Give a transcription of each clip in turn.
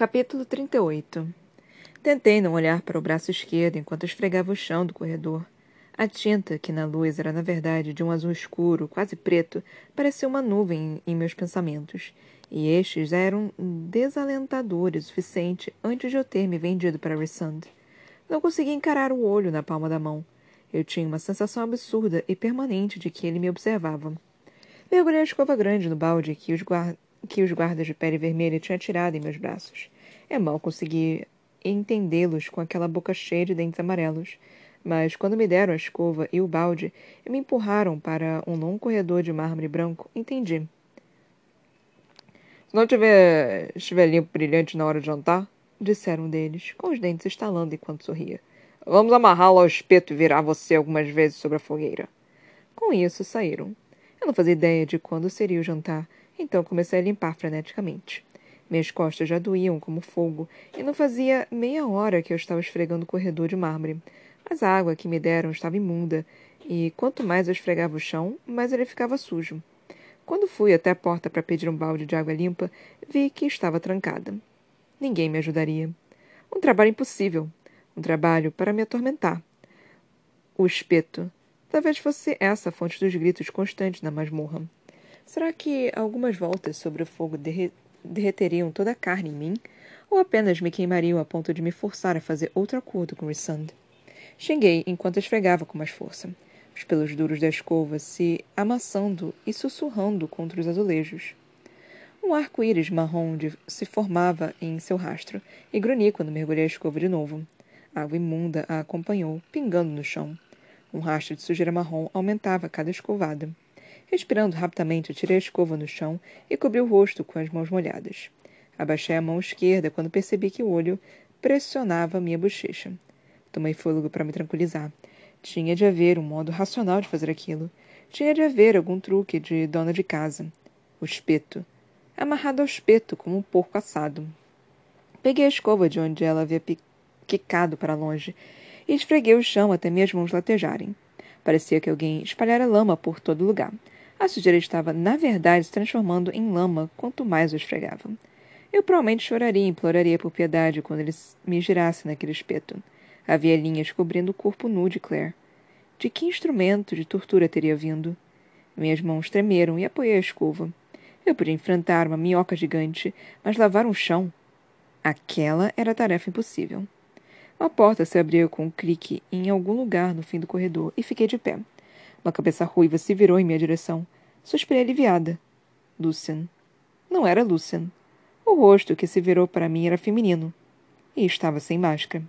Capítulo 38 Tentei não olhar para o braço esquerdo enquanto esfregava o chão do corredor. A tinta, que na luz era na verdade de um azul escuro, quase preto, parecia uma nuvem em meus pensamentos. E estes eram desalentadores o suficiente antes de eu ter me vendido para Rissand. Não conseguia encarar o olho na palma da mão. Eu tinha uma sensação absurda e permanente de que ele me observava. Mergulhei a escova grande no balde que os, guarda que os guardas de pele vermelha tinham tirado em meus braços. É mal conseguir entendê-los com aquela boca cheia de dentes amarelos. Mas quando me deram a escova e o balde e me empurraram para um longo corredor de mármore branco, entendi. Se não tiver, estiver brilhante na hora de jantar, disseram um deles, com os dentes estalando enquanto sorria. Vamos amarrá-lo ao espeto e virar você algumas vezes sobre a fogueira. Com isso, saíram. Eu não fazia ideia de quando seria o jantar, então comecei a limpar freneticamente. Minhas costas já doíam como fogo, e não fazia meia hora que eu estava esfregando o corredor de mármore. Mas a água que me deram estava imunda, e quanto mais eu esfregava o chão, mais ele ficava sujo. Quando fui até a porta para pedir um balde de água limpa, vi que estava trancada. Ninguém me ajudaria. Um trabalho impossível. Um trabalho para me atormentar. O espeto. Talvez fosse essa a fonte dos gritos constantes na masmorra. Será que algumas voltas sobre o fogo derre derreteriam toda a carne em mim? Ou apenas me queimariam a ponto de me forçar a fazer outro acordo com Rissand? Xinguei enquanto esfregava com mais força, os pelos duros da escova se amassando e sussurrando contra os azulejos. Um arco-íris marrom de, se formava em seu rastro, e grunhi quando mergulhei a escova de novo. A água imunda a acompanhou, pingando no chão. Um rastro de sujeira marrom aumentava a cada escovada. Respirando rapidamente, tirei a escova no chão e cobri o rosto com as mãos molhadas. Abaixei a mão esquerda quando percebi que o olho pressionava minha bochecha. Tomei fôlego para me tranquilizar. Tinha de haver um modo racional de fazer aquilo. Tinha de haver algum truque de dona de casa. O espeto. Amarrado ao espeto como um porco assado. Peguei a escova de onde ela havia quicado para longe e esfreguei o chão até minhas mãos latejarem. Parecia que alguém espalhara lama por todo lugar. A sujeira estava, na verdade, se transformando em lama quanto mais o esfregava. Eu provavelmente choraria e imploraria por piedade quando ele me girasse naquele espeto. Havia linhas cobrindo o corpo nu de Claire. De que instrumento de tortura teria vindo? Minhas mãos tremeram e apoiei a escova. Eu podia enfrentar uma minhoca gigante, mas lavar um chão? Aquela era tarefa impossível. Uma porta se abriu com um clique em algum lugar no fim do corredor e fiquei de pé. Uma cabeça ruiva se virou em minha direção. Suspirei aliviada. Lucian. Não era Lucian. O rosto que se virou para mim era feminino. E estava sem máscara.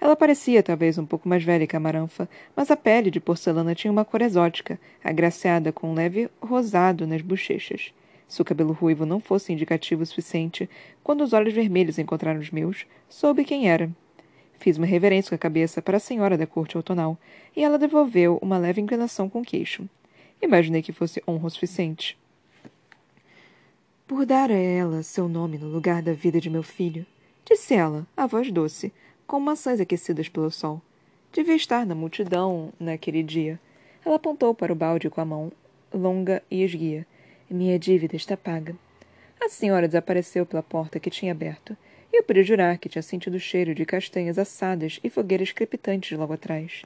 Ela parecia talvez um pouco mais velha que a Maranfa, mas a pele de porcelana tinha uma cor exótica, agraciada com um leve rosado nas bochechas. Se o cabelo ruivo não fosse indicativo o suficiente, quando os olhos vermelhos encontraram os meus, soube quem era. Fiz uma reverência com a cabeça para a senhora da corte outonal, e ela devolveu uma leve inclinação com o queixo. Imaginei que fosse honra o suficiente. Por dar a ela seu nome no lugar da vida de meu filho, disse ela, a voz doce, com maçãs aquecidas pelo sol. Devia estar na multidão naquele dia. Ela apontou para o balde com a mão longa e esguia. Minha dívida está paga. A senhora desapareceu pela porta que tinha aberto eu podia jurar que tinha sentido o cheiro de castanhas assadas e fogueiras crepitantes logo atrás.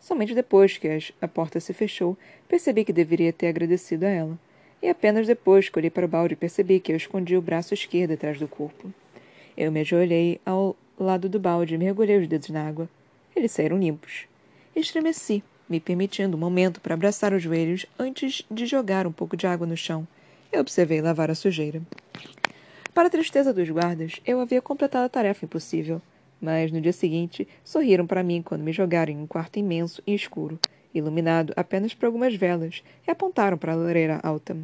Somente depois que a porta se fechou, percebi que deveria ter agradecido a ela. E apenas depois que olhei para o balde, percebi que eu escondi o braço esquerdo atrás do corpo. Eu me ajoelhei ao lado do balde e mergulhei os dedos na água. Eles saíram limpos. Estremeci, me permitindo um momento para abraçar os joelhos antes de jogar um pouco de água no chão. Eu observei lavar a sujeira. Para a tristeza dos guardas, eu havia completado a tarefa impossível. Mas no dia seguinte, sorriram para mim quando me jogaram em um quarto imenso e escuro, iluminado apenas por algumas velas, e apontaram para a lareira alta.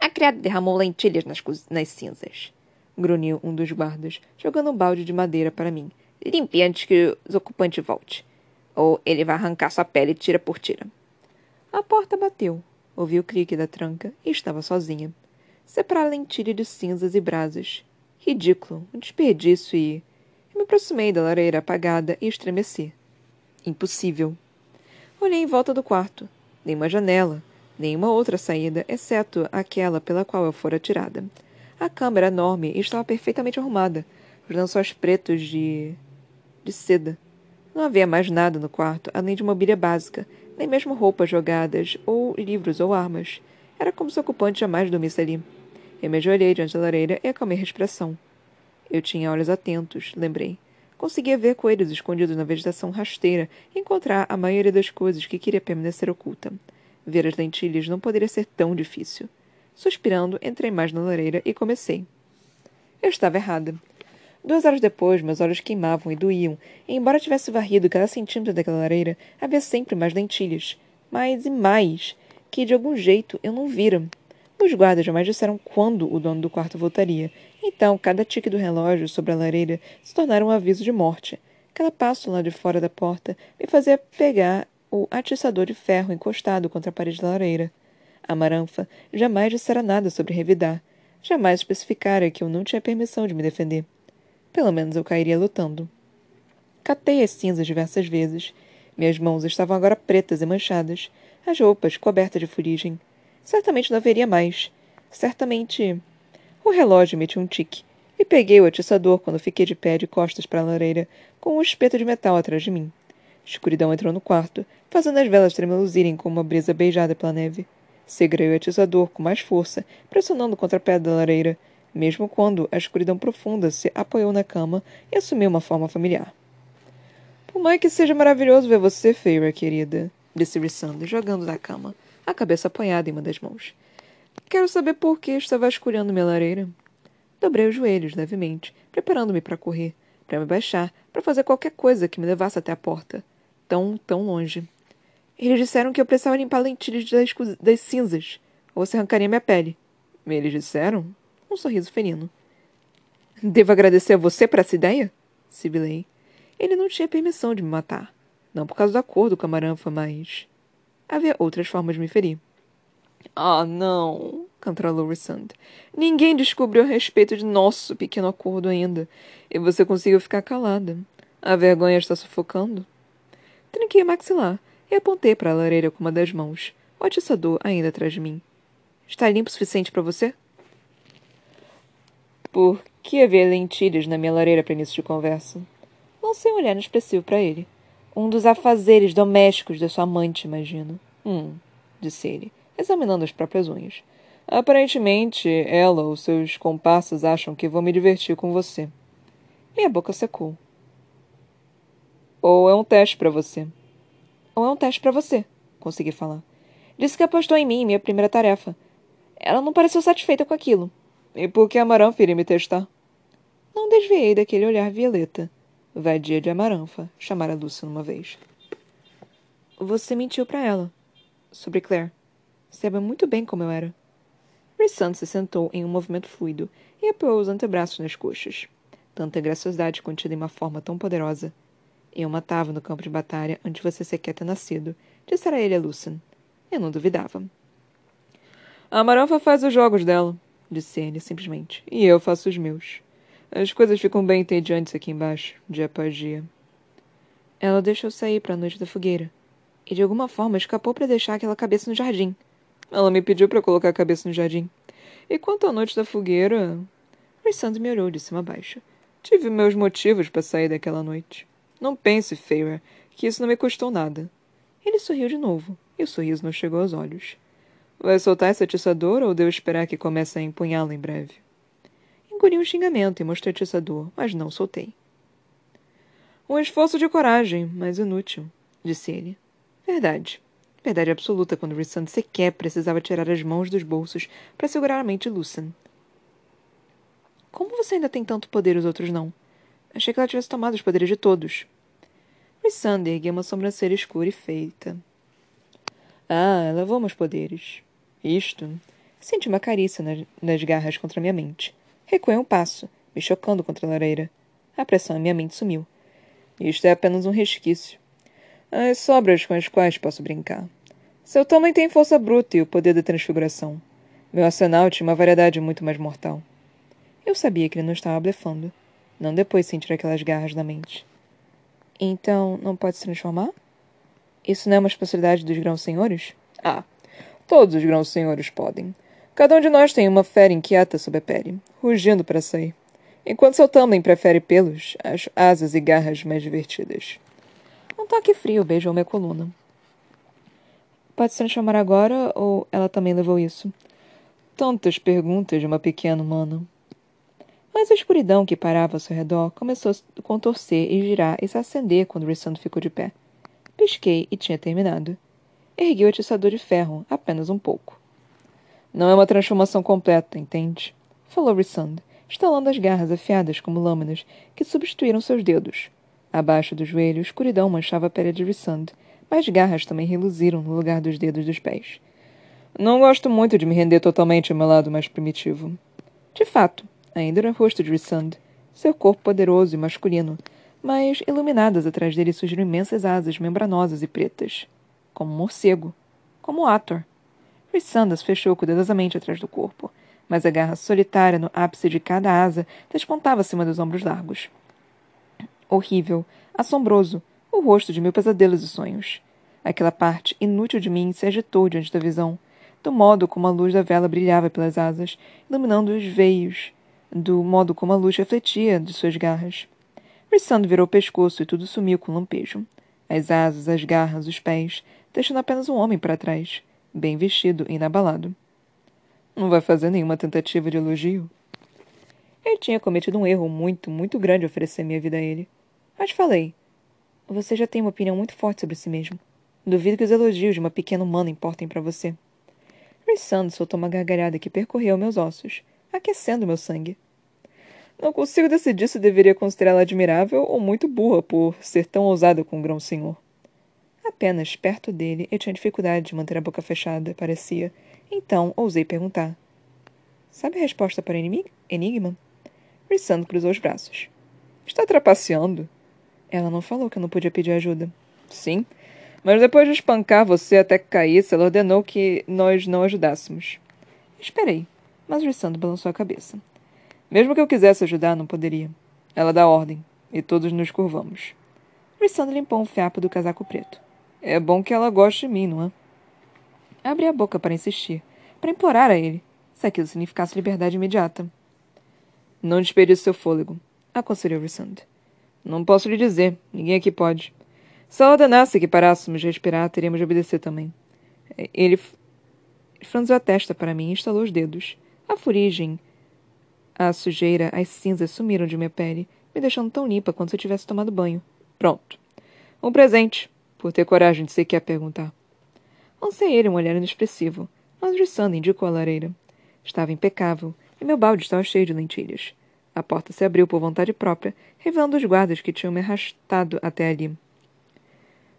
A criada derramou lentilhas nas, nas cinzas. Grunhiu um dos guardas, jogando um balde de madeira para mim. Limpe antes que o ocupante volte. Ou ele vai arrancar sua pele tira por tira. A porta bateu. Ouvi o clique da tranca e estava sozinha separar lentilha de cinzas e brasas. Ridículo, um desperdício e. Eu me aproximei da lareira apagada e estremeci. Impossível. Olhei em volta do quarto. Nenhuma janela, nenhuma outra saída, exceto aquela pela qual eu fora tirada. A cama era enorme e estava perfeitamente arrumada, os lençóis pretos de. de seda. Não havia mais nada no quarto, além de mobília básica, nem mesmo roupas jogadas, ou livros ou armas. Era como se o ocupante jamais dormisse ali. Eu me ajoelhei diante da lareira e acalmei a respiração. Eu tinha olhos atentos, lembrei. Conseguia ver coelhos escondidos na vegetação rasteira e encontrar a maioria das coisas que queria permanecer oculta. Ver as lentilhas não poderia ser tão difícil. Suspirando, entrei mais na lareira e comecei. Eu estava errada. Duas horas depois, meus olhos queimavam e doíam, e embora tivesse varrido cada centímetro daquela lareira, havia sempre mais lentilhas. Mais e mais, que de algum jeito eu não vira. Os guardas jamais disseram quando o dono do quarto voltaria, então cada tique do relógio sobre a lareira se tornara um aviso de morte. Cada passo lá de fora da porta me fazia pegar o atiçador de ferro encostado contra a parede da lareira. A maranfa jamais dissera nada sobre revidar. Jamais especificara que eu não tinha permissão de me defender. Pelo menos eu cairia lutando. Catei as cinzas diversas vezes. Minhas mãos estavam agora pretas e manchadas, as roupas cobertas de fuligem. Certamente não haveria mais. Certamente. O relógio emitiu um tique, e peguei o atiçador quando fiquei de pé de costas para a lareira, com um espeto de metal atrás de mim. Escuridão entrou no quarto, fazendo as velas tremeluzirem como uma brisa beijada pela neve. Segurei o atiçador com mais força, pressionando contra a pedra da lareira, mesmo quando a escuridão profunda se apoiou na cama e assumiu uma forma familiar. Por mais que seja maravilhoso ver você, Feira, querida, disse Rissanda, jogando da cama, a cabeça apoiada em uma das mãos. Quero saber por que está vasculhando minha lareira. Dobrei os joelhos levemente, preparando-me para correr, para me baixar, para fazer qualquer coisa que me levasse até a porta tão, tão longe. Eles disseram que eu precisava limpar lentilhas das, das cinzas, ou você arrancaria minha pele. Eles disseram? Um sorriso ferino. Devo agradecer a você por essa ideia? Sibilei. Ele não tinha permissão de me matar. Não por causa do acordo com a Maranfa, mas. Havia outras formas de me ferir. Ah, não, cantarolou Rissand. Ninguém descobriu a respeito de nosso pequeno acordo ainda. E você conseguiu ficar calada. A vergonha está sufocando? Trinquei o maxilar e apontei para a lareira com uma das mãos, o atiçador ainda atrás de mim. Está limpo o suficiente para você? Por que havia lentilhas na minha lareira para início de conversa? Lancei um olhar expressivo para ele. Um dos afazeres domésticos da sua amante, imagino. Hum, disse ele, examinando as próprias unhas. Aparentemente, ela ou seus comparsas acham que vou me divertir com você. Minha boca secou. Ou é um teste para você. Ou é um teste para você, consegui falar. Disse que apostou em mim em minha primeira tarefa. Ela não pareceu satisfeita com aquilo. E por que Amaranfa iria me testar? Não desviei daquele olhar violeta. Vadia de Amaranfa, chamara Lúcia uma vez. Você mentiu para ela. Sobre Claire. Sabe muito bem como eu era. Rissand se sentou em um movimento fluido e apoiou os antebraços nas coxas. Tanta graciosidade contida em uma forma tão poderosa eu matava no campo de batalha antes de você sequer ter nascido, dissera ele a Lucien. Eu não duvidava. A Amaranfa faz os jogos dela, disse ele, simplesmente, e eu faço os meus. As coisas ficam bem entediantes aqui embaixo, dia após dia. Ela deixou sair para a noite da fogueira, e de alguma forma escapou para deixar aquela cabeça no jardim. Ela me pediu para colocar a cabeça no jardim. E quanto à noite da fogueira. Rissand me olhou de cima a baixo. Tive meus motivos para sair daquela noite. Não pense, Feyre, que isso não me custou nada. Ele sorriu de novo, e o sorriso não chegou aos olhos. Vai soltar esse atiçador ou devo esperar que comece a empunhá-lo em breve? Engoli um xingamento e mostrei o atiçador, mas não soltei. Um esforço de coragem, mas inútil, disse ele. Verdade. Verdade absoluta quando Rissand sequer precisava tirar as mãos dos bolsos para segurar a mente Lucen. Como você ainda tem tanto poder e os outros não? Achei que ela tivesse tomado os poderes de todos. Rissanda ergueu uma sobrancelha escura e feita. Ah, ela levou meus poderes. Isto. Senti uma carícia nas garras contra minha mente. Recuei um passo, me chocando contra a lareira. A pressão em minha mente sumiu. Isto é apenas um resquício. As sobras com as quais posso brincar. Seu tamanho tem força bruta e o poder da transfiguração. Meu arsenal tinha uma variedade muito mais mortal. Eu sabia que ele não estava blefando. Não depois de sentir aquelas garras na mente. Então, não pode se transformar? Isso não é uma especialidade dos grãos senhores? Ah, todos os grãos senhores podem. Cada um de nós tem uma fera inquieta sob a pele, rugindo para sair. Enquanto seu Tamlin prefere pelos, as asas e garras mais divertidas. Um toque frio beijou minha coluna. Pode se transformar agora ou ela também levou isso? Tantas perguntas de uma pequena humana. Mas a escuridão que parava ao seu redor começou a contorcer e girar e se acender quando Rissando ficou de pé. Pisquei e tinha terminado. Ergui o atiçador de ferro, apenas um pouco. Não é uma transformação completa, entende? Falou Rissand, estalando as garras afiadas como lâminas que substituíram seus dedos. Abaixo do joelho, escuridão manchava a pele de Rissand, mas garras também reluziram no lugar dos dedos dos pés. Não gosto muito de me render totalmente ao meu lado mais primitivo. De fato, ainda era o rosto de Rissand, seu corpo poderoso e masculino, mas iluminadas atrás dele surgiram imensas asas membranosas e pretas. Como um morcego. Como Ator. Rissandus fechou cuidadosamente atrás do corpo, mas a garra solitária no ápice de cada asa despontava acima dos ombros largos. Horrível, assombroso, o rosto de mil pesadelos e sonhos. Aquela parte inútil de mim se agitou diante da visão, do modo como a luz da vela brilhava pelas asas, iluminando os veios, do modo como a luz refletia de suas garras. Rissando virou o pescoço e tudo sumiu com um lampejo. As asas, as garras, os pés, deixando apenas um homem para trás bem vestido e inabalado. Não vai fazer nenhuma tentativa de elogio? Eu tinha cometido um erro muito, muito grande oferecer minha vida a ele. Mas falei. Você já tem uma opinião muito forte sobre si mesmo. Duvido que os elogios de uma pequena humana importem para você. Rissando soltou uma gargalhada que percorreu meus ossos, aquecendo meu sangue. Não consigo decidir se deveria considerá-la admirável ou muito burra por ser tão ousada com o grão-senhor. Apenas perto dele eu tinha dificuldade de manter a boca fechada, parecia. Então ousei perguntar. Sabe a resposta para enigma? Rissando cruzou os braços. Está trapaceando? Ela não falou que eu não podia pedir ajuda. Sim, mas depois de espancar você até que caísse, ela ordenou que nós não ajudássemos. Esperei, mas Rissando balançou a cabeça. Mesmo que eu quisesse ajudar, não poderia. Ela dá ordem, e todos nos curvamos. Rissando limpou um fiapo do casaco preto. É bom que ela goste de mim, não é? Abri a boca para insistir, para implorar a ele, se aquilo significasse liberdade imediata. Não desperdice seu fôlego, aconselhou Rissand. Não posso lhe dizer, ninguém aqui pode. Se ela ordenasse que parássemos de respirar, teríamos de obedecer também. Ele franziu a testa para mim e estalou os dedos. A furigem, a sujeira, as cinzas sumiram de minha pele, me deixando tão limpa quanto se eu tivesse tomado banho. Pronto. Um presente por ter coragem de sequer perguntar. Lancei ele um olhar inexpressivo, mas Rissanda indicou a lareira. Estava impecável, e meu balde estava cheio de lentilhas. A porta se abriu por vontade própria, revelando os guardas que tinham me arrastado até ali.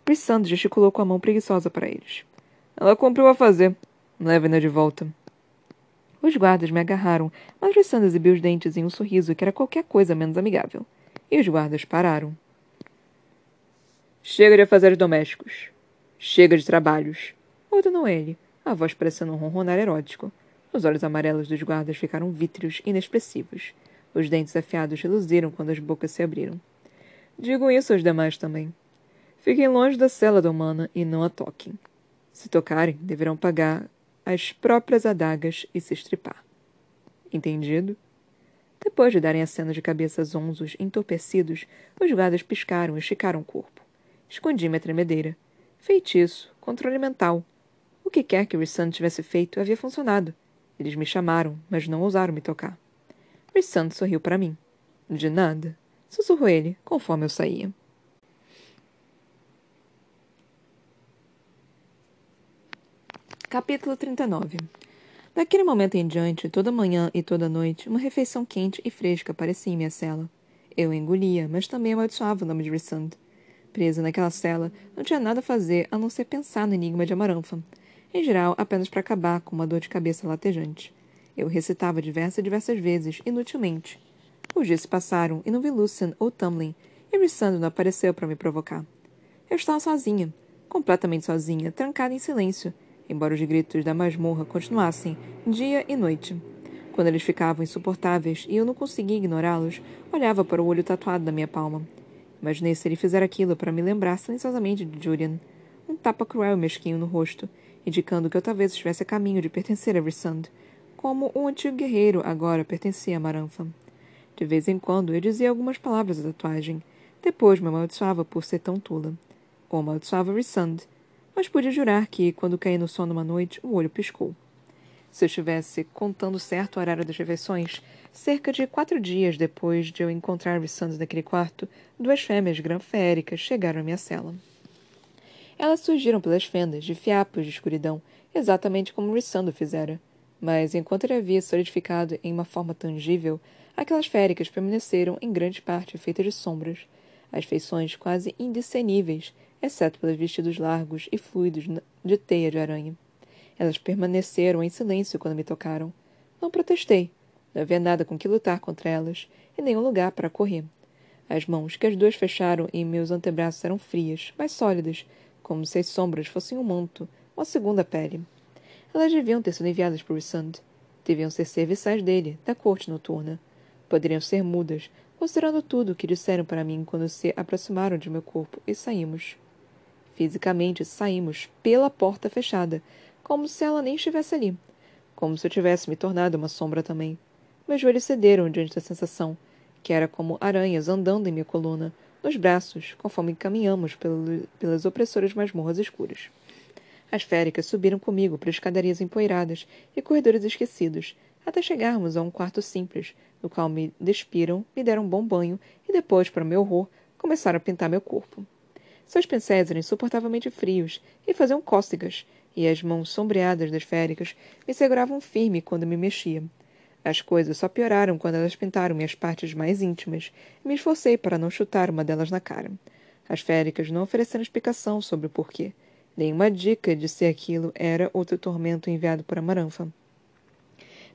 Rissanda gesticulou com a mão preguiçosa para eles. Ela cumpriu a fazer. Leve-na de volta. Os guardas me agarraram, mas Rissanda exibiu os dentes em um sorriso que era qualquer coisa menos amigável. E os guardas pararam. Chega de afazeres domésticos. Chega de trabalhos. Ordenou ele, a voz parecendo um ronronar erótico. Os olhos amarelos dos guardas ficaram vítreos, inexpressivos. Os dentes afiados reluziram quando as bocas se abriram. Digo isso aos demais também. Fiquem longe da cela humana e não a toquem. Se tocarem, deverão pagar as próprias adagas e se estripar. Entendido? Depois de darem aceno de cabeças onzos entorpecidos, os guardas piscaram e esticaram o corpo. Escondi minha tremedeira. Feitiço, controle mental. O que quer que Rissand tivesse feito havia funcionado. Eles me chamaram, mas não ousaram me tocar. Rissand sorriu para mim. De nada, sussurrou ele, conforme eu saía. Capítulo 39 Daquele momento em diante, toda manhã e toda noite, uma refeição quente e fresca aparecia em minha cela. Eu engolia, mas também amaldiçoava o nome de Rissand. Presa naquela cela, não tinha nada a fazer a não ser pensar no enigma de Amaranfa. Em geral, apenas para acabar com uma dor de cabeça latejante. Eu recitava diversas e diversas vezes, inutilmente. Os dias se passaram e não vi Lucian ou Tumlin, e Rissando não apareceu para me provocar. Eu estava sozinha, completamente sozinha, trancada em silêncio, embora os gritos da masmorra continuassem, dia e noite. Quando eles ficavam insuportáveis e eu não conseguia ignorá-los, olhava para o olho tatuado da minha palma. Imaginei se ele fizer aquilo para me lembrar silenciosamente de Julian. Um tapa cruel e mesquinho no rosto, indicando que eu talvez estivesse a caminho de pertencer a Rissand. como um antigo guerreiro agora pertencia a Maranfa. De vez em quando eu dizia algumas palavras da tatuagem. Depois me amaldiçoava por ser tão tula. Ou amaldiçoava Rissand. Mas pude jurar que, quando caí no sono uma noite, o olho piscou. Se eu estivesse contando certo o horário das refeições, cerca de quatro dias depois de eu encontrar Rissand naquele quarto, duas fêmeas granféricas chegaram à minha cela. Elas surgiram pelas fendas de fiapos de escuridão, exatamente como Rissando fizera. Mas, enquanto ele havia solidificado em uma forma tangível, aquelas féricas permaneceram em grande parte feitas de sombras, as feições quase indiscerníveis, exceto pelos vestidos largos e fluidos de teia de aranha. Elas permaneceram em silêncio quando me tocaram. Não protestei. Não havia nada com que lutar contra elas, e nenhum lugar para correr. As mãos que as duas fecharam em meus antebraços eram frias, mas sólidas, como se as sombras fossem um manto, uma segunda pele. Elas deviam ter sido enviadas por Sand. Deviam ser serviçais dele, da corte noturna. Poderiam ser mudas, considerando tudo o que disseram para mim quando se aproximaram de meu corpo e saímos. Fisicamente saímos pela porta fechada, como se ela nem estivesse ali. Como se eu tivesse me tornado uma sombra também. Meus joelhos cederam diante da sensação, que era como aranhas andando em minha coluna, nos braços, conforme caminhamos pelas opressoras masmorras escuras. As féricas subiram comigo por escadarias empoeiradas e corredores esquecidos, até chegarmos a um quarto simples, no qual me despiram, me deram um bom banho e depois, para meu horror, começaram a pintar meu corpo. Seus pincéis eram insuportavelmente frios e faziam cócegas, e as mãos sombreadas das féricas me seguravam firme quando me mexia. As coisas só pioraram quando elas pintaram minhas partes mais íntimas e me esforcei para não chutar uma delas na cara. As féricas não ofereceram explicação sobre o porquê. Nenhuma dica de se aquilo era outro tormento enviado por Amaranfa.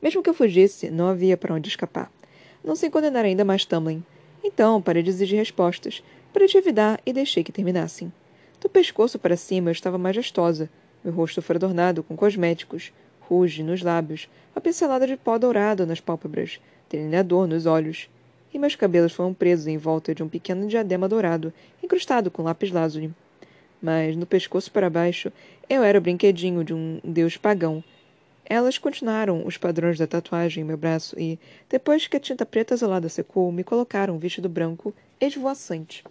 Mesmo que eu fugisse, não havia para onde escapar. Não sem condenar ainda mais Tamlin. Então, parei de exigir respostas, parei de evitar e deixei que terminassem. Do pescoço para cima eu estava majestosa. Meu rosto foi adornado com cosméticos, ruge nos lábios, a pincelada de pó dourado nas pálpebras, delineador nos olhos. E meus cabelos foram presos em volta de um pequeno diadema dourado, incrustado com lápis lazuli. Mas, no pescoço para baixo, eu era o brinquedinho de um deus pagão. Elas continuaram os padrões da tatuagem em meu braço e, depois que a tinta preta azulada secou, me colocaram um vestido branco esvoaçante.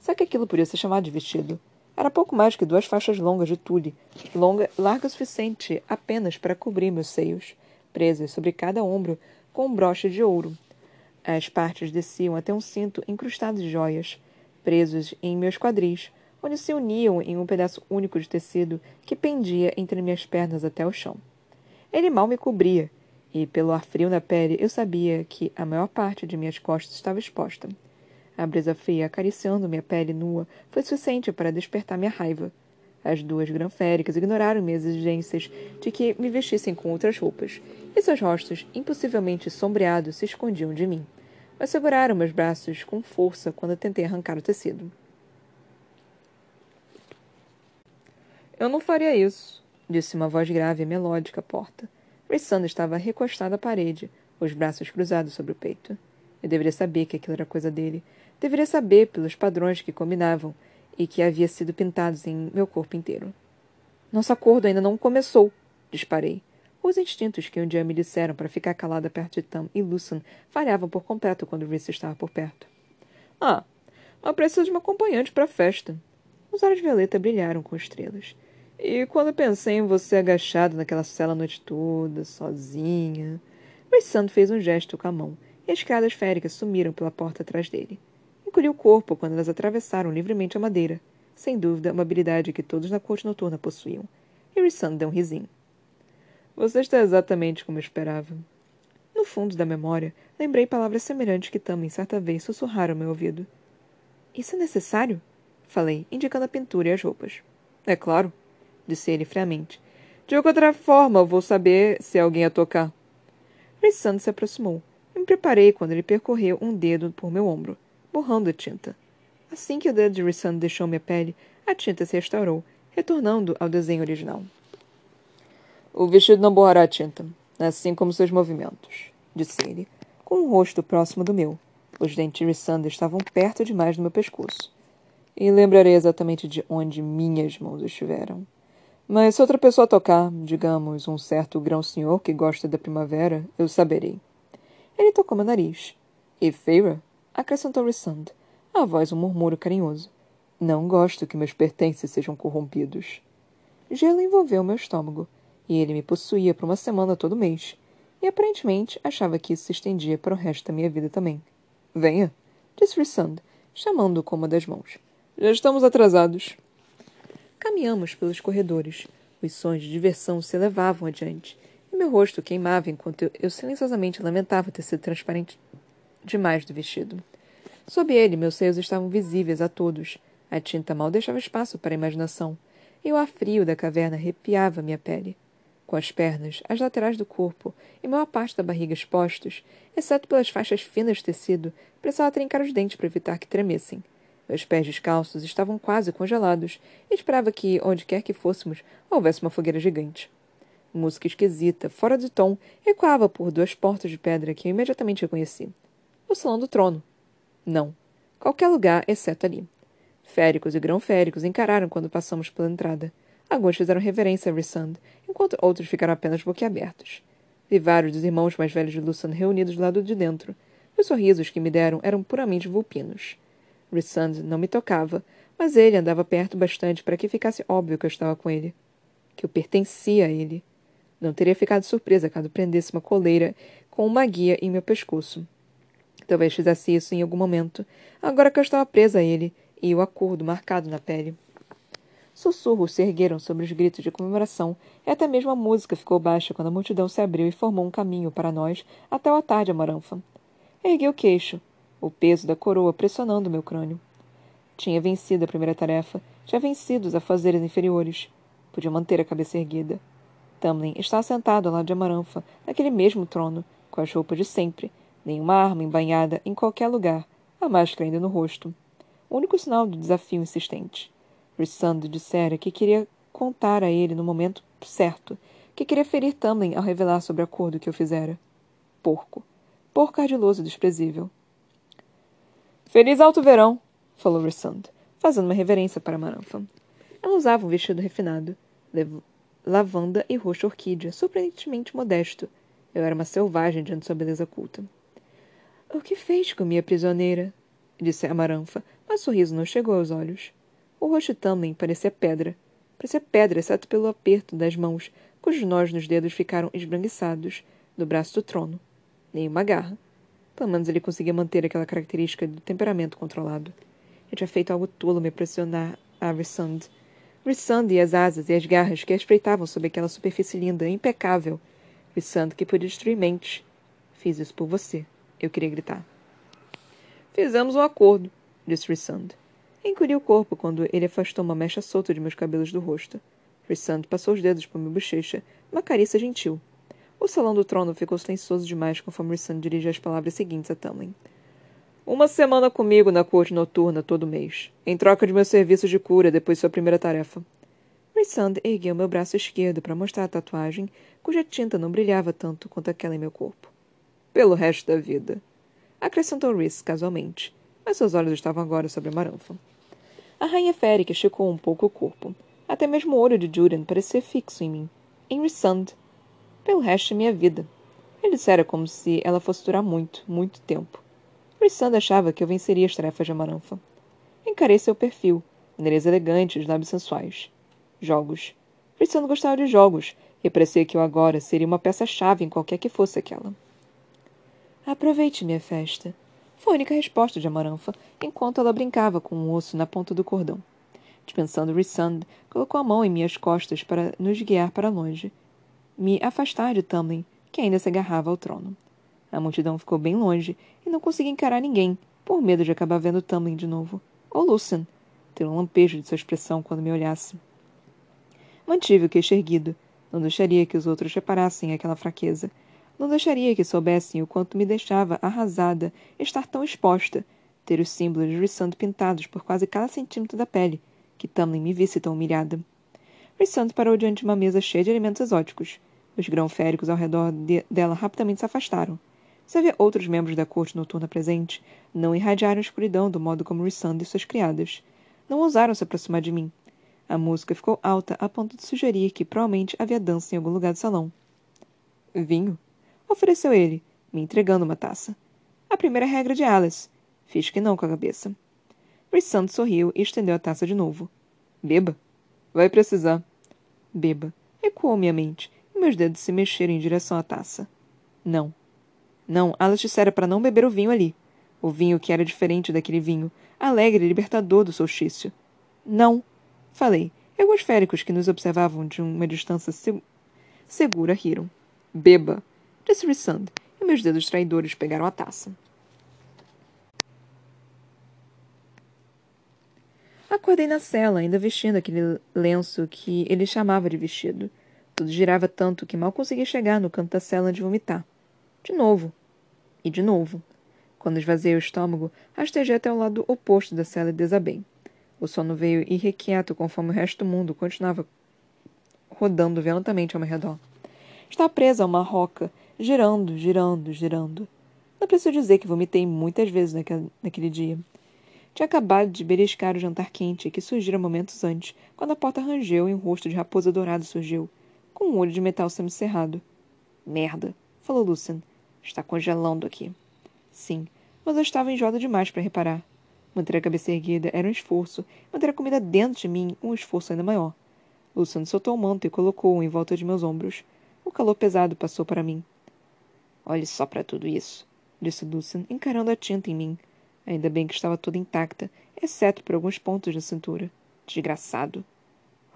Será que aquilo podia ser chamado de vestido? Era pouco mais que duas faixas longas de tule, longa, larga o suficiente apenas para cobrir meus seios, presas sobre cada ombro com um broche de ouro. As partes desciam até um cinto incrustado de joias, presos em meus quadris, onde se uniam em um pedaço único de tecido que pendia entre minhas pernas até o chão. Ele mal me cobria, e pelo ar frio na pele eu sabia que a maior parte de minhas costas estava exposta. A brisa fria acariciando minha pele nua foi suficiente para despertar minha raiva. As duas granféricas ignoraram minhas exigências de que me vestissem com outras roupas, e seus rostos, impossivelmente sombreados, se escondiam de mim. Mas seguraram meus braços com força quando tentei arrancar o tecido. Eu não faria isso, disse uma voz grave e melódica à porta. Rissanda estava recostada à parede, os braços cruzados sobre o peito. Eu deveria saber que aquilo era coisa dele, Deveria saber pelos padrões que combinavam e que havia sido pintados em meu corpo inteiro. Nosso acordo ainda não começou, disparei. Os instintos que um dia me disseram para ficar calada perto de Tam e Lucian falhavam por completo quando Reese estava por perto. Ah, mas preciso de uma acompanhante para a festa. Os olhos Violeta brilharam com estrelas. E quando pensei em você agachado naquela cela a noite toda, sozinha. Reese fez um gesto com a mão, e as criadas féricas sumiram pela porta atrás dele. Encolheu o corpo quando elas atravessaram livremente a madeira. Sem dúvida, uma habilidade que todos na corte noturna possuíam. Harrison deu um risinho. Você está exatamente como eu esperava. No fundo da memória, lembrei palavras semelhantes que também certa vez sussurraram ao meu ouvido. Isso é necessário? Falei, indicando a pintura e as roupas. É claro, disse ele friamente. De outra forma, vou saber se alguém a tocar. Harrison se aproximou. Me preparei quando ele percorreu um dedo por meu ombro borrando a tinta. Assim que o dedo de Rissan deixou minha pele, a tinta se restaurou, retornando ao desenho original. O vestido não borrará a tinta, assim como seus movimentos, disse ele, com o um rosto próximo do meu. Os dentes de Rissanda estavam perto demais do meu pescoço. E lembrarei exatamente de onde minhas mãos estiveram. Mas se outra pessoa tocar, digamos, um certo grão-senhor que gosta da primavera, eu saberei. Ele tocou meu nariz. E Feira? Acrescentou Rissand, a voz um murmúrio carinhoso. Não gosto que meus pertences sejam corrompidos. Gelo envolveu meu estômago, e ele me possuía por uma semana todo mês. E aparentemente achava que isso se estendia para o resto da minha vida também. Venha, disse Rissand, chamando-o com uma das mãos. Já estamos atrasados. Caminhamos pelos corredores. Os sons de diversão se elevavam adiante, e meu rosto queimava enquanto eu silenciosamente lamentava ter sido transparente demais do vestido. Sob ele, meus seios estavam visíveis a todos. A tinta mal deixava espaço para a imaginação, e o ar frio da caverna arrepiava minha pele. Com as pernas, as laterais do corpo e maior parte da barriga expostos, exceto pelas faixas finas de tecido, precisava trincar os dentes para evitar que tremessem. Meus pés descalços estavam quase congelados e esperava que, onde quer que fôssemos, houvesse uma fogueira gigante. Música esquisita, fora de tom, ecoava por duas portas de pedra que eu imediatamente reconheci. O salão do trono. Não. Qualquer lugar, exceto ali. Féricos e grão-féricos encararam quando passamos pela entrada. Alguns fizeram reverência a Rissand, enquanto outros ficaram apenas boquiabertos. Vi vários dos irmãos mais velhos de Lucian reunidos do lado de dentro. Os sorrisos que me deram eram puramente vulpinos. Rissand não me tocava, mas ele andava perto bastante para que ficasse óbvio que eu estava com ele. Que eu pertencia a ele. Não teria ficado surpresa caso prendesse uma coleira com uma guia em meu pescoço. Talvez fizesse isso em algum momento, agora que eu estava presa a ele e o acordo marcado na pele. Sussurros se ergueram sobre os gritos de comemoração, e até mesmo a música ficou baixa quando a multidão se abriu e formou um caminho para nós até o altar de Amaranfa. Ergui o queixo, o peso da coroa pressionando meu crânio. Tinha vencido a primeira tarefa, tinha vencido os afazeres inferiores. Podia manter a cabeça erguida. Tamlin estava sentado ao lado de Amaranfa, naquele mesmo trono, com as roupas de sempre, nenhuma arma embanhada em qualquer lugar, a máscara ainda no rosto. O único sinal do desafio insistente. Rissando dissera que queria contar a ele no momento certo, que queria ferir Tamlin ao revelar sobre o acordo que eu fizera. Porco. Porco ardiloso e desprezível. Feliz alto verão, falou Rissand, fazendo uma reverência para Maranfa. Ela usava um vestido refinado, lavanda e roxo orquídea, surpreendentemente modesto. Eu era uma selvagem diante de sua beleza culta. O que fez com minha prisioneira? disse Amaranfa, mas o sorriso não chegou aos olhos. O rosto também parecia pedra. Parecia pedra, exceto pelo aperto das mãos, cujos nós nos dedos ficaram esbranquiçados, do braço do trono. Nenhuma garra. Pelo menos ele conseguia manter aquela característica de temperamento controlado. Eu tinha feito algo tolo me pressionar a Rissand. Rissand e as asas e as garras que a espreitavam sob aquela superfície linda, impecável. Rissand que podia destruir mentes. Fiz isso por você. Eu queria gritar. Fizemos um acordo, disse Rissand. Encolhi o corpo quando ele afastou uma mecha solta de meus cabelos do rosto. Rissand passou os dedos por minha bochecha, uma carícia gentil. O salão do trono ficou silencioso demais conforme Rissand dirigiu as palavras seguintes a Tamlin. Uma semana comigo na corte noturna todo mês, em troca de meus serviços de cura depois de sua primeira tarefa. Rissand ergueu meu braço esquerdo para mostrar a tatuagem, cuja tinta não brilhava tanto quanto aquela em meu corpo. Pelo resto da vida. Acrescentou Rhys casualmente, mas seus olhos estavam agora sobre a maranfa. A rainha férica esticou um pouco o corpo. Até mesmo o olho de Julian parecia fixo em mim. Em Rissand, pelo resto de minha vida. Ele dissera como se ela fosse durar muito, muito tempo. Rissanda achava que eu venceria as tarefas de Amaranfa. Encarei seu perfil, nariz elegante e lábios sensuais. Jogos. Rissanda gostava de jogos, e parecia que eu agora seria uma peça-chave em qualquer que fosse aquela. Aproveite minha festa. Foi a única resposta de Amaranfa, enquanto ela brincava com um osso na ponta do cordão. Dispensando Rissand, colocou a mão em minhas costas para nos guiar para longe, me afastar de Tamlin, que ainda se agarrava ao trono. A multidão ficou bem longe e não consegui encarar ninguém, por medo de acabar vendo Tamlin de novo. Ou Lucian, ter um lampejo de sua expressão quando me olhasse. Mantive o queixo erguido. Não deixaria que os outros reparassem aquela fraqueza. Não deixaria que soubessem o quanto me deixava arrasada estar tão exposta, ter os símbolos de Rissand pintados por quase cada centímetro da pele, que Tamlin me visse tão humilhada. Rissand parou diante de uma mesa cheia de alimentos exóticos. Os grão-féricos ao redor de dela rapidamente se afastaram. Se havia outros membros da corte noturna presente, não irradiaram a escuridão do modo como Rissand e suas criadas. Não ousaram se aproximar de mim. A música ficou alta a ponto de sugerir que provavelmente havia dança em algum lugar do salão. Vinho? Ofereceu ele, me entregando uma taça. A primeira regra de Alice. Fiz que não com a cabeça. Rissand sorriu e estendeu a taça de novo. Beba. Vai precisar. Beba. Ecoou minha mente, e meus dedos se mexeram em direção à taça. Não. Não, Alice dissera para não beber o vinho ali. O vinho que era diferente daquele vinho, alegre e libertador do solstício. Não. Falei, e alguns féricos que nos observavam de uma distância se segura riram. Beba, disse Rissand, e meus dedos traidores pegaram a taça. Acordei na cela, ainda vestindo aquele lenço que ele chamava de vestido. Tudo girava tanto que mal conseguia chegar no canto da cela de vomitar. De novo. E de novo. Quando esvaziei o estômago, rastejei até o lado oposto da cela e desabei. O sono veio irrequieto conforme o resto do mundo continuava rodando violentamente ao meu redor. Estava presa a uma roca, girando, girando, girando. Não preciso dizer que vomitei muitas vezes naquele, naquele dia. Tinha acabado de beliscar o jantar quente que surgira momentos antes, quando a porta rangeu e um rosto de raposa dourado surgiu, com um olho de metal semicerrado. Merda, falou Lucian. Está congelando aqui. Sim, mas eu estava enjoada demais para reparar. Manter a cabeça erguida era um esforço. Manter a comida dentro de mim, um esforço ainda maior. Luciano soltou o manto e colocou-o em volta de meus ombros. O calor pesado passou para mim. Olhe só para tudo isso, disse Lucian, encarando a tinta em mim. Ainda bem que estava toda intacta, exceto por alguns pontos na cintura. Desgraçado.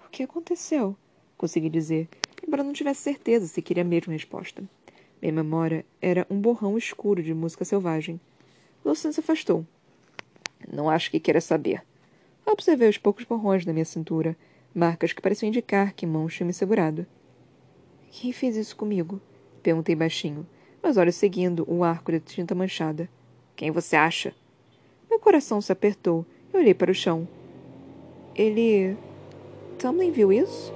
O que aconteceu? Consegui dizer, embora não tivesse certeza se queria a mesma resposta. Minha memória era um borrão escuro de música selvagem. Lucian se afastou. Não acho que queira saber. Observei os poucos borrões na minha cintura, marcas que pareciam indicar que mãos tinham me segurado. Quem fez isso comigo? Perguntei baixinho, meus olhos seguindo o arco de tinta manchada. Quem você acha? Meu coração se apertou e olhei para o chão. Ele. Tamlin viu isso?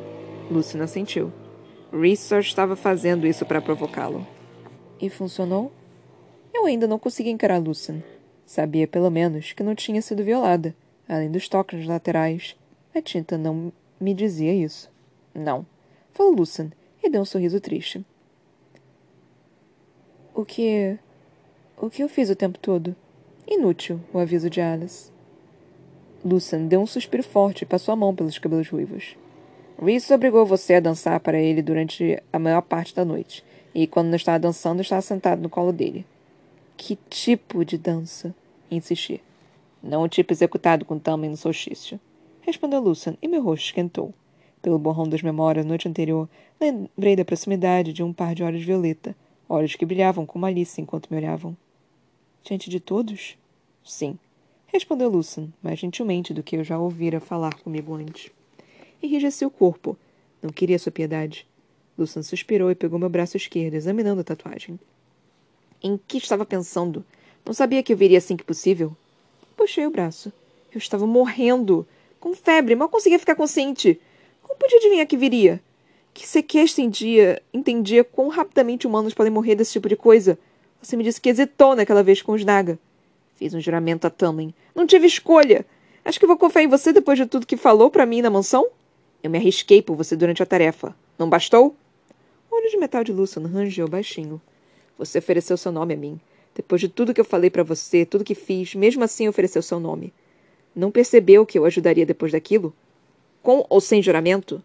Lucina sentiu. Reese estava fazendo isso para provocá-lo. E funcionou? Eu ainda não consegui encarar Lucien. Sabia, pelo menos, que não tinha sido violada, além dos toques laterais. A tinta não me dizia isso. Não, falou Lucien e deu um sorriso triste. O que. O que eu fiz o tempo todo? Inútil, o aviso de Alice. Lucien deu um suspiro forte e passou a mão pelos cabelos ruivos. Reese obrigou você a dançar para ele durante a maior parte da noite, e quando não estava dançando, estava sentado no colo dele. Que tipo de dança? Insisti. Não o tipo executado com tamanho no solstício. Respondeu Lucian, e meu rosto esquentou. Pelo borrão das memórias da noite anterior, lembrei da proximidade de um par de olhos violeta, olhos que brilhavam com malícia enquanto me olhavam. Diante de todos? Sim. Respondeu Lucian, mais gentilmente do que eu já ouvira falar comigo antes. Enrijeceu o corpo. Não queria sua piedade. Lucian suspirou e pegou meu braço esquerdo, examinando a tatuagem. Em que estava pensando? Não sabia que eu viria assim que possível? Puxei o braço. Eu estava morrendo. Com febre, mal conseguia ficar consciente. Como podia adivinhar que viria? Que sequer entendia, entendia quão rapidamente humanos podem morrer desse tipo de coisa. Você me disse que hesitou naquela vez com os Naga. Fiz um juramento a Tamlin. Não tive escolha. Acho que vou confiar em você depois de tudo que falou para mim na mansão? Eu me arrisquei por você durante a tarefa. Não bastou? O olho de metal de Lucian rangeu baixinho. Você ofereceu seu nome a mim. Depois de tudo que eu falei para você, tudo que fiz, mesmo assim ofereceu seu nome. Não percebeu que eu ajudaria depois daquilo? Com ou sem juramento?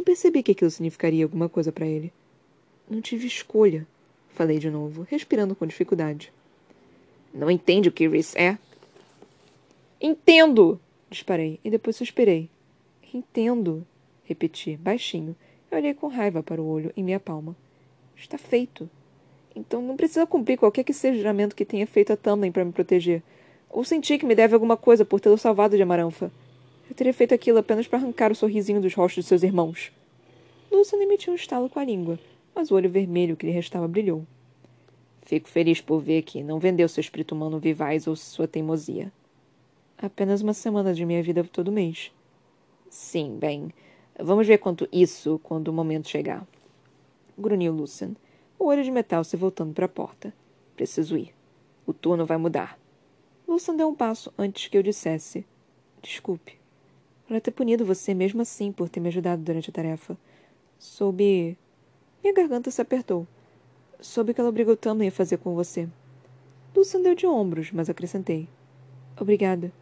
Não percebi que aquilo significaria alguma coisa para ele. Não tive escolha, falei de novo, respirando com dificuldade. Não entende o que Rhys é? Entendo! disparei e depois suspirei. Entendo, repeti, baixinho. Eu olhei com raiva para o olho em minha palma. Está feito. Então não precisa cumprir qualquer que seja o juramento que tenha feito a Tamlin para me proteger. Ou sentir que me deve alguma coisa por tê-lo salvado de Amaranfa. Eu teria feito aquilo apenas para arrancar o sorrisinho dos rostos de seus irmãos. Lucian emitiu um estalo com a língua, mas o olho vermelho que lhe restava brilhou. Fico feliz por ver que não vendeu seu espírito humano vivaz ou sua teimosia. Apenas uma semana de minha vida todo mês. Sim, bem. Vamos ver quanto isso quando o momento chegar. Grunhiu Lucian o olho de metal se voltando para a porta. Preciso ir. O turno vai mudar. Lucian deu um passo antes que eu dissesse. Desculpe. Para ter punido você mesmo assim por ter me ajudado durante a tarefa. Soube. Minha garganta se apertou. Soube que ela obrigou Tamlin a fazer com você. Lucian deu de ombros, mas acrescentei. Obrigada.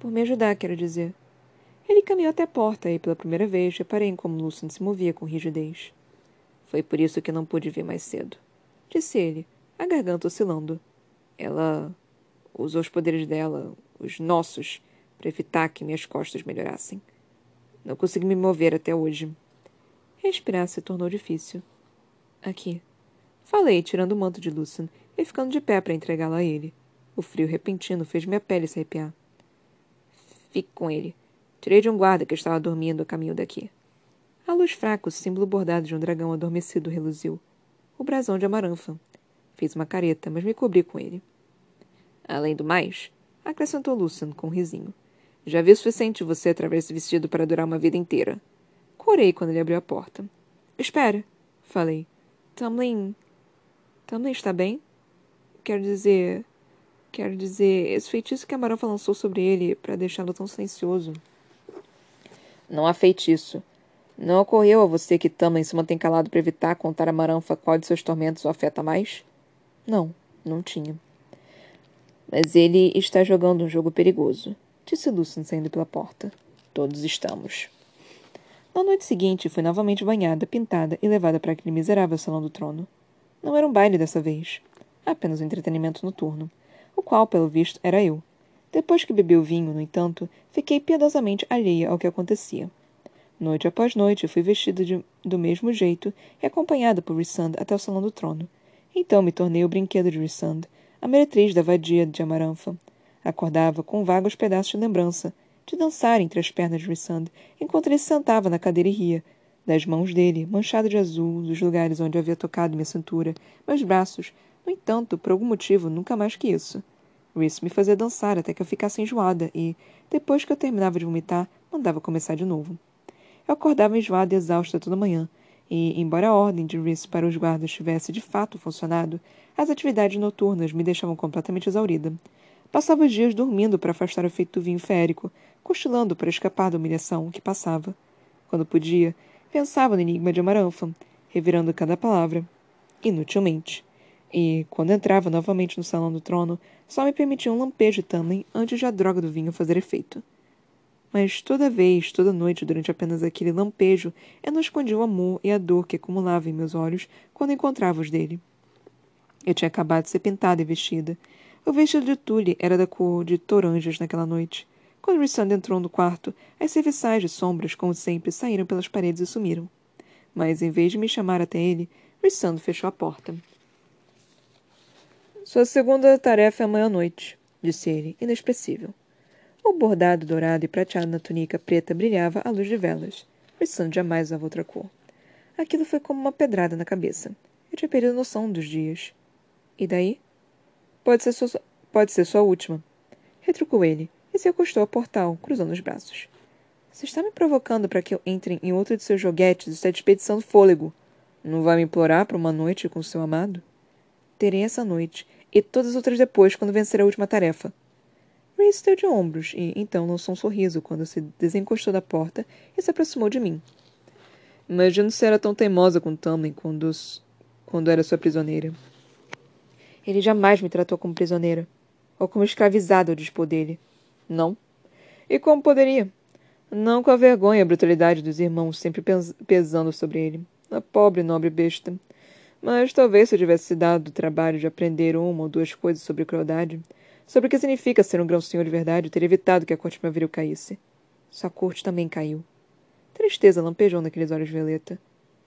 Por me ajudar, quero dizer. Ele caminhou até a porta e, pela primeira vez, reparei em como Lucian se movia com rigidez. Foi por isso que não pude vir mais cedo. Disse ele, a garganta oscilando. Ela usou os poderes dela, os nossos, para evitar que minhas costas melhorassem. Não consegui me mover até hoje. Respirar se tornou difícil. Aqui. Falei, tirando o manto de Lucian e ficando de pé para entregá-lo a ele. O frio repentino fez minha pele se arrepiar. Fique com ele. Tirei de um guarda que estava dormindo a caminho daqui. A luz fraca, o símbolo bordado de um dragão adormecido reluziu. O brasão de amaranfa. Fiz uma careta, mas me cobri com ele. Além do mais, acrescentou Lucian com um risinho. Já vi o suficiente de você através desse vestido para durar uma vida inteira. Corei quando ele abriu a porta. Espera, falei. Tamlin. Tamlin está bem? Quero dizer. Quero dizer, esse feitiço que a Maranfa lançou sobre ele para deixá-lo tão silencioso. Não há feitiço. Não ocorreu a você que Tamlin se mantém calado para evitar contar a Maranfa qual de seus tormentos o afeta mais? Não, não tinha. Mas ele está jogando um jogo perigoso, disse Lucian saindo pela porta. Todos estamos. Na noite seguinte, fui novamente banhada, pintada e levada para aquele miserável salão do trono. Não era um baile dessa vez. Apenas um entretenimento noturno, o qual, pelo visto, era eu. Depois que bebi o vinho, no entanto, fiquei piedosamente alheia ao que acontecia. Noite após noite, fui vestida de, do mesmo jeito e acompanhada por Rissand até o salão do trono. Então me tornei o brinquedo de Rissand, a meretriz da vadia de Amaranfa. Acordava com vagos pedaços de lembrança, de dançar entre as pernas de Rissand, enquanto ele se sentava na cadeira e ria, das mãos dele, manchado de azul, dos lugares onde havia tocado minha cintura, meus braços. No entanto, por algum motivo, nunca mais que isso. Rhys me fazia dançar até que eu ficasse enjoada e, depois que eu terminava de vomitar, mandava começar de novo. Eu acordava enjoada e exausta toda manhã, e, embora a ordem de Rhys para os guardas tivesse de fato funcionado, as atividades noturnas me deixavam completamente exaurida. Passava os dias dormindo para afastar o efeito do vinho férico, cochilando para escapar da humilhação que passava. Quando podia, pensava no enigma de Amaranfa, revirando cada palavra, inutilmente. E, quando entrava novamente no salão do trono, só me permitia um lampejo de Tamlin antes de a droga do vinho fazer efeito. Mas toda vez, toda noite, durante apenas aquele lampejo, eu não escondia o amor e a dor que acumulava em meus olhos quando encontrava os dele. Eu tinha acabado de ser pintada e vestida. O vestido de tule era da cor de toranjas naquela noite. Quando Rissand entrou no quarto, as serviçais de sombras, como sempre, saíram pelas paredes e sumiram. Mas, em vez de me chamar até ele, Rissand fechou a porta. Sua segunda tarefa é amanhã à noite, disse ele, inexpressível. O bordado dourado e prateado na túnica preta brilhava à luz de velas. Rissand jamais usava outra cor. Aquilo foi como uma pedrada na cabeça. Eu tinha perdido noção dos dias. E daí? Pode ser sua, pode ser sua última. Retrucou ele e se acostou ao portal, cruzando os braços. Você está me provocando para que eu entre em outro de seus joguetes está desperdiçando fôlego. Não vai me implorar para uma noite com seu amado? Terei essa noite, e todas as outras depois, quando vencer a última tarefa. Reese deu de ombros e então lançou um sorriso quando se desencostou da porta e se aproximou de mim. Imagino se era tão teimosa com Tamlin quando, quando era sua prisioneira. Ele jamais me tratou como prisioneira, ou como escravizada ao dispor dele. Não. E como poderia? Não com a vergonha e a brutalidade dos irmãos sempre pesando sobre ele. A pobre nobre besta. Mas talvez se eu tivesse se dado o trabalho de aprender uma ou duas coisas sobre crueldade, Sobre o que significa ser um grão-senhor de verdade, teria evitado que a corte Mavril caísse. Sua corte também caiu. Tristeza lampejou naqueles olhos violeta.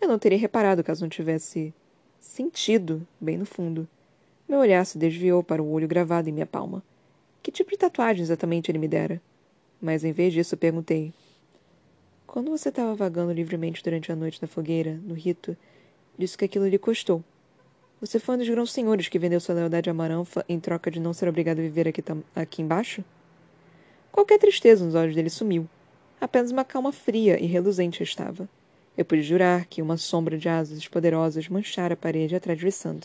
Eu não teria reparado caso não tivesse sentido bem no fundo. Meu olhar se desviou para o olho gravado em minha palma. Que tipo de tatuagem exatamente ele me dera? Mas em vez disso, perguntei: Quando você estava vagando livremente durante a noite na fogueira, no rito, disse que aquilo lhe custou. Você foi um dos grãos senhores que vendeu sua lealdade a Maranfa em troca de não ser obrigado a viver aqui, aqui embaixo? Qualquer tristeza nos olhos dele sumiu. Apenas uma calma fria e reluzente estava. Eu pude jurar que uma sombra de asas poderosas manchara a parede atrás de Rissand.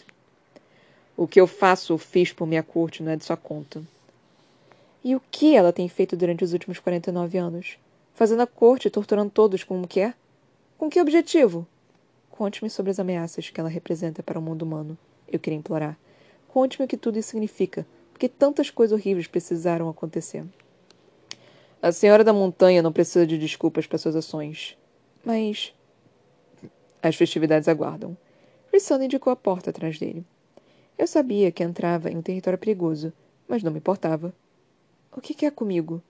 O que eu faço ou fiz por minha corte não é de sua conta. E o que ela tem feito durante os últimos 49 anos? Fazendo a corte e torturando todos como quer? Com que objetivo? Conte-me sobre as ameaças que ela representa para o mundo humano. Eu queria implorar. Conte-me o que tudo isso significa. Porque tantas coisas horríveis precisaram acontecer. A Senhora da Montanha não precisa de desculpas para suas ações. Mas. As festividades aguardam. Rissana indicou a porta atrás dele. Eu sabia que entrava em um território perigoso, mas não me importava. O que quer comigo?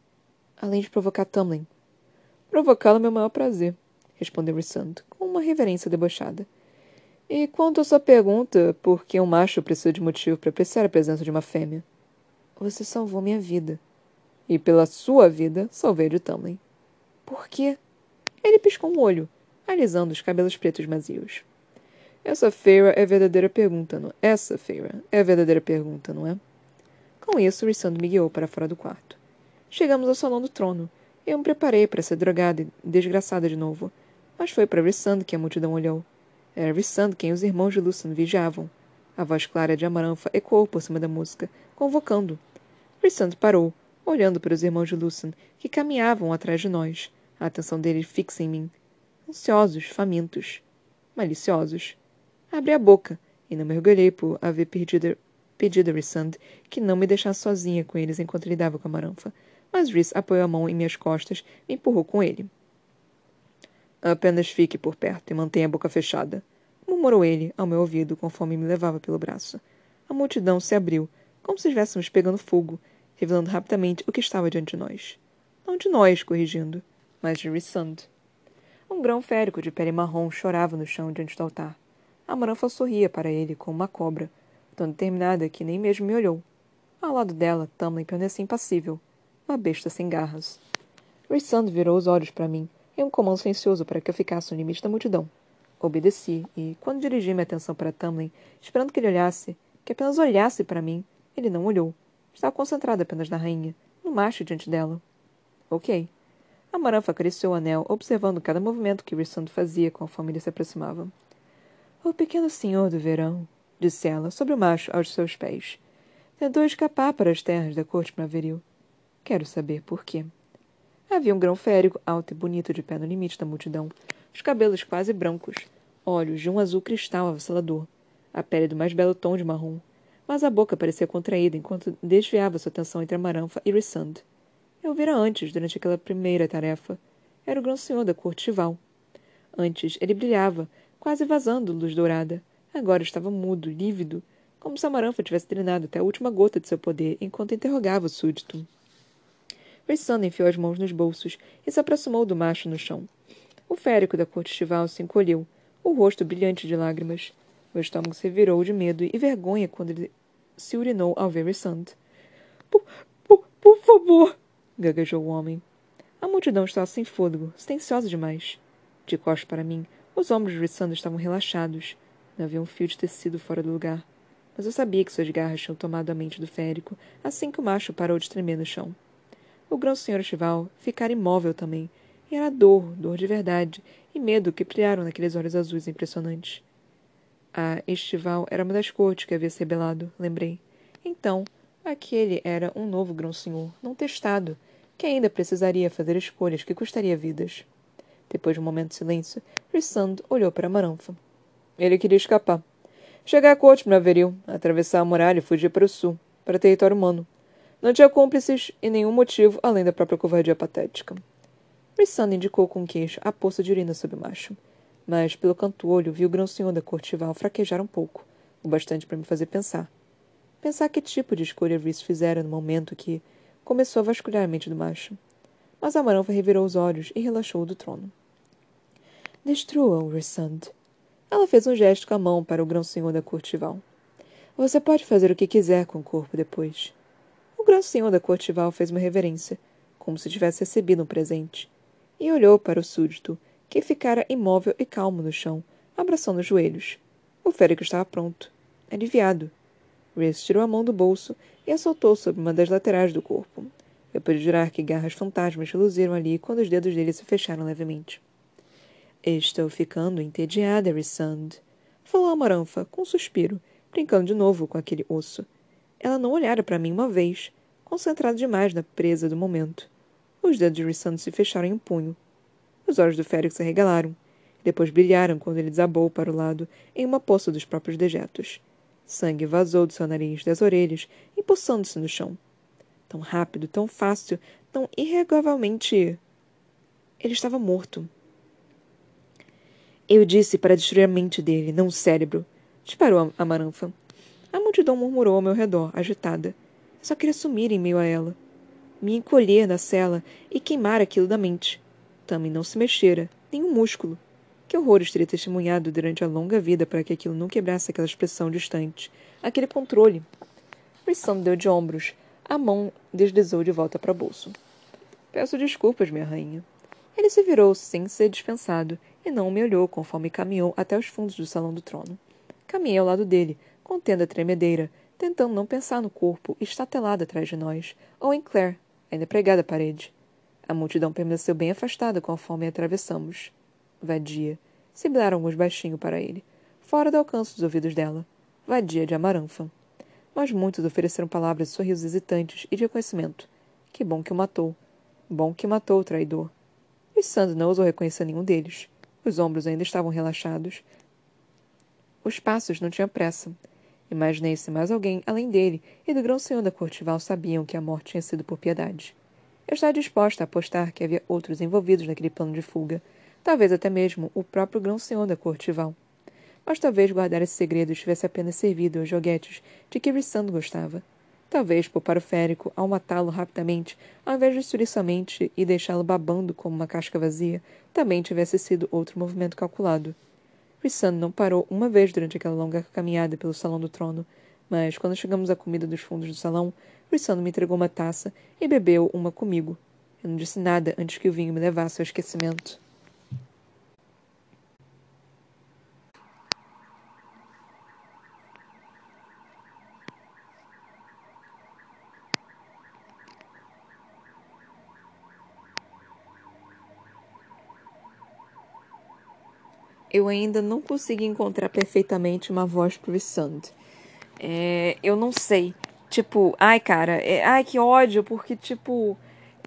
Além de provocar Tamlin. Provocá-lo é meu maior prazer, respondeu Rissand, com uma reverência debochada. E quanto à sua pergunta, por que um macho precisa de motivo para apreciar a presença de uma fêmea? Você salvou minha vida. E pela sua vida, salvei a de. Por quê? Ele piscou um olho, alisando os cabelos pretos mazios. Essa feira é a verdadeira pergunta, não é? Essa feira é a verdadeira pergunta, não é? Com isso, Rissand me guiou para fora do quarto. Chegamos ao salão do trono. Eu me preparei para ser drogada e desgraçada de novo. Mas foi para Rissand que a multidão olhou. Era Rissand quem os irmãos de Lucian vigiavam. A voz clara de Amaranfa ecoou por cima da música, convocando. Rissand parou, olhando para os irmãos de Lucian, que caminhavam atrás de nós, a atenção deles fixa em mim. Ansiosos, famintos, maliciosos. Abri a boca e não mergulhei por haver perdido, pedido a Rissand que não me deixasse sozinha com eles enquanto lidava com a Maranfa, mas Rhys apoiou a mão em minhas costas e empurrou com ele. Apenas fique por perto e mantenha a boca fechada, murmurou ele ao meu ouvido conforme me levava pelo braço. A multidão se abriu, como se estivéssemos pegando fogo, revelando rapidamente o que estava diante de nós. Não de nós, corrigindo, mas de Rissand. Um grão férico de pele marrom chorava no chão diante do altar. A Maranfa sorria para ele como uma cobra, tão determinada que nem mesmo me olhou. Ao lado dela, Tamlin permanecia impassível, uma besta sem garras. Rissand virou os olhos para mim, em um comando silencioso para que eu ficasse no limite da multidão. Obedeci, e, quando dirigi minha atenção para Tamlin, esperando que ele olhasse, que apenas olhasse para mim, ele não olhou. Estava concentrado apenas na rainha, no macho diante dela. Ok. A Maranfa acariciou o anel, observando cada movimento que Rissand fazia conforme ele se aproximava. O pequeno senhor do verão, disse ela, sobre o macho aos seus pés. Tentou escapar para as terras da corte primaveril. Quero saber por quê. Havia um grão férico, alto e bonito, de pé no limite da multidão, os cabelos quase brancos, olhos de um azul cristal avassalador, a pele do mais belo tom de marrom, mas a boca parecia contraída enquanto desviava sua atenção entre a e Rissand. Eu vira antes, durante aquela primeira tarefa. Era o grão-senhor da corte chival. Antes, ele brilhava, quase vazando luz dourada. Agora estava mudo, lívido, como se a Maranfa tivesse drenado até a última gota de seu poder enquanto interrogava o súdito. Rissana enfiou as mãos nos bolsos e se aproximou do macho no chão. O férico da corte estival se encolheu, o rosto brilhante de lágrimas. O estômago se virou de medo e vergonha quando ele se urinou ao ver Rissand. Por, por, por favor! gaguejou o homem. A multidão estava sem fôlego, silenciosa demais. De costas para mim, os ombros de Rissandra estavam relaxados. Não havia um fio de tecido fora do lugar. Mas eu sabia que suas garras tinham tomado a mente do férico assim que o macho parou de tremer no chão. O grão-senhor Estival ficara imóvel também, e era dor, dor de verdade, e medo que brilharam naqueles olhos azuis impressionantes. Ah, Estival era uma das cortes que havia se rebelado, lembrei. Então, aquele era um novo grão-senhor, não testado, que ainda precisaria fazer escolhas que custaria vidas. Depois de um momento de silêncio, Rissand olhou para Maranfa. Ele queria escapar. Chegar à corte primaveril, atravessar a muralha e fugir para o sul, para território humano. Não tinha cúmplices e nenhum motivo além da própria covardia patética. Rissand indicou com queixo a poça de urina sob o macho. Mas, pelo canto olho, viu o grão-senhor da cortival fraquejar um pouco, o bastante para me fazer pensar. Pensar que tipo de escolha Rhys fizera no momento que começou a vasculhar a mente do macho. Mas a Maranfa revirou os olhos e relaxou do trono. Destrua-o, Rissand. Ela fez um gesto com a mão para o grão-senhor da Cortival. Você pode fazer o que quiser com o corpo depois. O grão-senhor da Cortival fez uma reverência, como se tivesse recebido um presente, e olhou para o súdito, que ficara imóvel e calmo no chão, abraçando os joelhos. O férico estava pronto, aliviado. Rhys tirou a mão do bolso e a soltou sobre uma das laterais do corpo. Eu pude jurar que garras fantasmas reluziram ali quando os dedos dele se fecharam levemente. Estou ficando entediada, Rissand. Falou a Maranfa, com um suspiro, brincando de novo com aquele osso. Ela não olhara para mim uma vez, concentrada demais na presa do momento. Os dedos de Rissando se fecharam em um punho. Os olhos do Félix se arregalaram. Depois brilharam quando ele desabou para o lado em uma poça dos próprios dejetos. Sangue vazou do seu nariz, das orelhas, empoçando-se no chão. Tão rápido, tão fácil, tão irreguavelmente. Ele estava morto. Eu disse para destruir a mente dele, não o cérebro. Disparou a Maranfa. A multidão murmurou ao meu redor, agitada. Eu só queria sumir em meio a ela. Me encolher na cela e queimar aquilo da mente. Também não se mexera, nem um músculo. Que horrores teria testemunhado durante a longa vida para que aquilo não quebrasse aquela expressão distante, aquele controle. Rissam deu de ombros. A mão deslizou de volta para o bolso. Peço desculpas, minha rainha. Ele se virou sem ser dispensado e não me olhou conforme caminhou até os fundos do salão do trono. Caminhei ao lado dele, contendo a tremedeira, tentando não pensar no corpo estatelado atrás de nós, ou em Claire, ainda pregada à parede. A multidão permaneceu bem afastada conforme atravessamos. Vadia. Sibilaram alguns baixinho para ele, fora do alcance dos ouvidos dela. Vadia de Amaranfa. Mas muitos ofereceram palavras de sorrisos hesitantes e de reconhecimento. Que bom que o matou. Bom que matou o traidor. E Sand não ousou reconhecer nenhum deles. Os ombros ainda estavam relaxados, os passos não tinham pressa. Imaginei se mais alguém, além dele e do grão-senhor da Cortival, sabiam que a morte tinha sido por piedade. Eu estava disposta a apostar que havia outros envolvidos naquele plano de fuga, talvez até mesmo o próprio grão-senhor da Cortival. Mas talvez guardar esse segredo estivesse apenas servido aos joguetes de que Rissando gostava. Talvez poupar o férico ao matá-lo rapidamente, ao invés de destruir somente e deixá-lo babando como uma casca vazia, também tivesse sido outro movimento calculado. Rissand não parou uma vez durante aquela longa caminhada pelo salão do trono, mas quando chegamos à comida dos fundos do salão, Rissand me entregou uma taça e bebeu uma comigo. Eu não disse nada antes que o vinho me levasse ao esquecimento. Eu ainda não consegui encontrar perfeitamente uma voz pro Sand. É, eu não sei. Tipo, ai, cara, é, ai, que ódio, porque, tipo,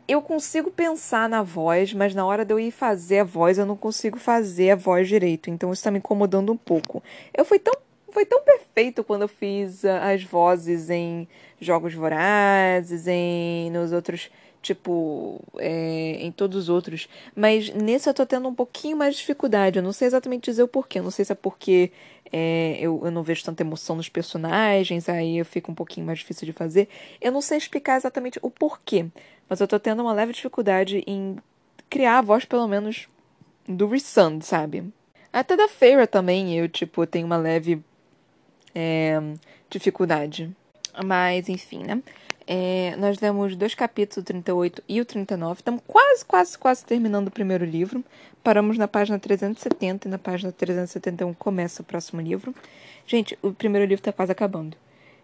eu consigo pensar na voz, mas na hora de eu ir fazer a voz, eu não consigo fazer a voz direito. Então isso tá me incomodando um pouco. Eu fui tão. Foi tão perfeito quando eu fiz as vozes em Jogos Vorazes, em nos outros tipo, é, em todos os outros. Mas nesse eu tô tendo um pouquinho mais de dificuldade. Eu não sei exatamente dizer o porquê. Eu não sei se é porque é, eu, eu não vejo tanta emoção nos personagens, aí eu fico um pouquinho mais difícil de fazer. Eu não sei explicar exatamente o porquê. Mas eu tô tendo uma leve dificuldade em criar a voz, pelo menos, do Rissand, sabe? Até da Feira também eu, tipo, tenho uma leve é, dificuldade. Mas, enfim, né? É, nós lemos dois capítulos, o 38 e o 39. Estamos quase, quase, quase terminando o primeiro livro. Paramos na página 370 e na página 371 começa o próximo livro. Gente, o primeiro livro está quase acabando.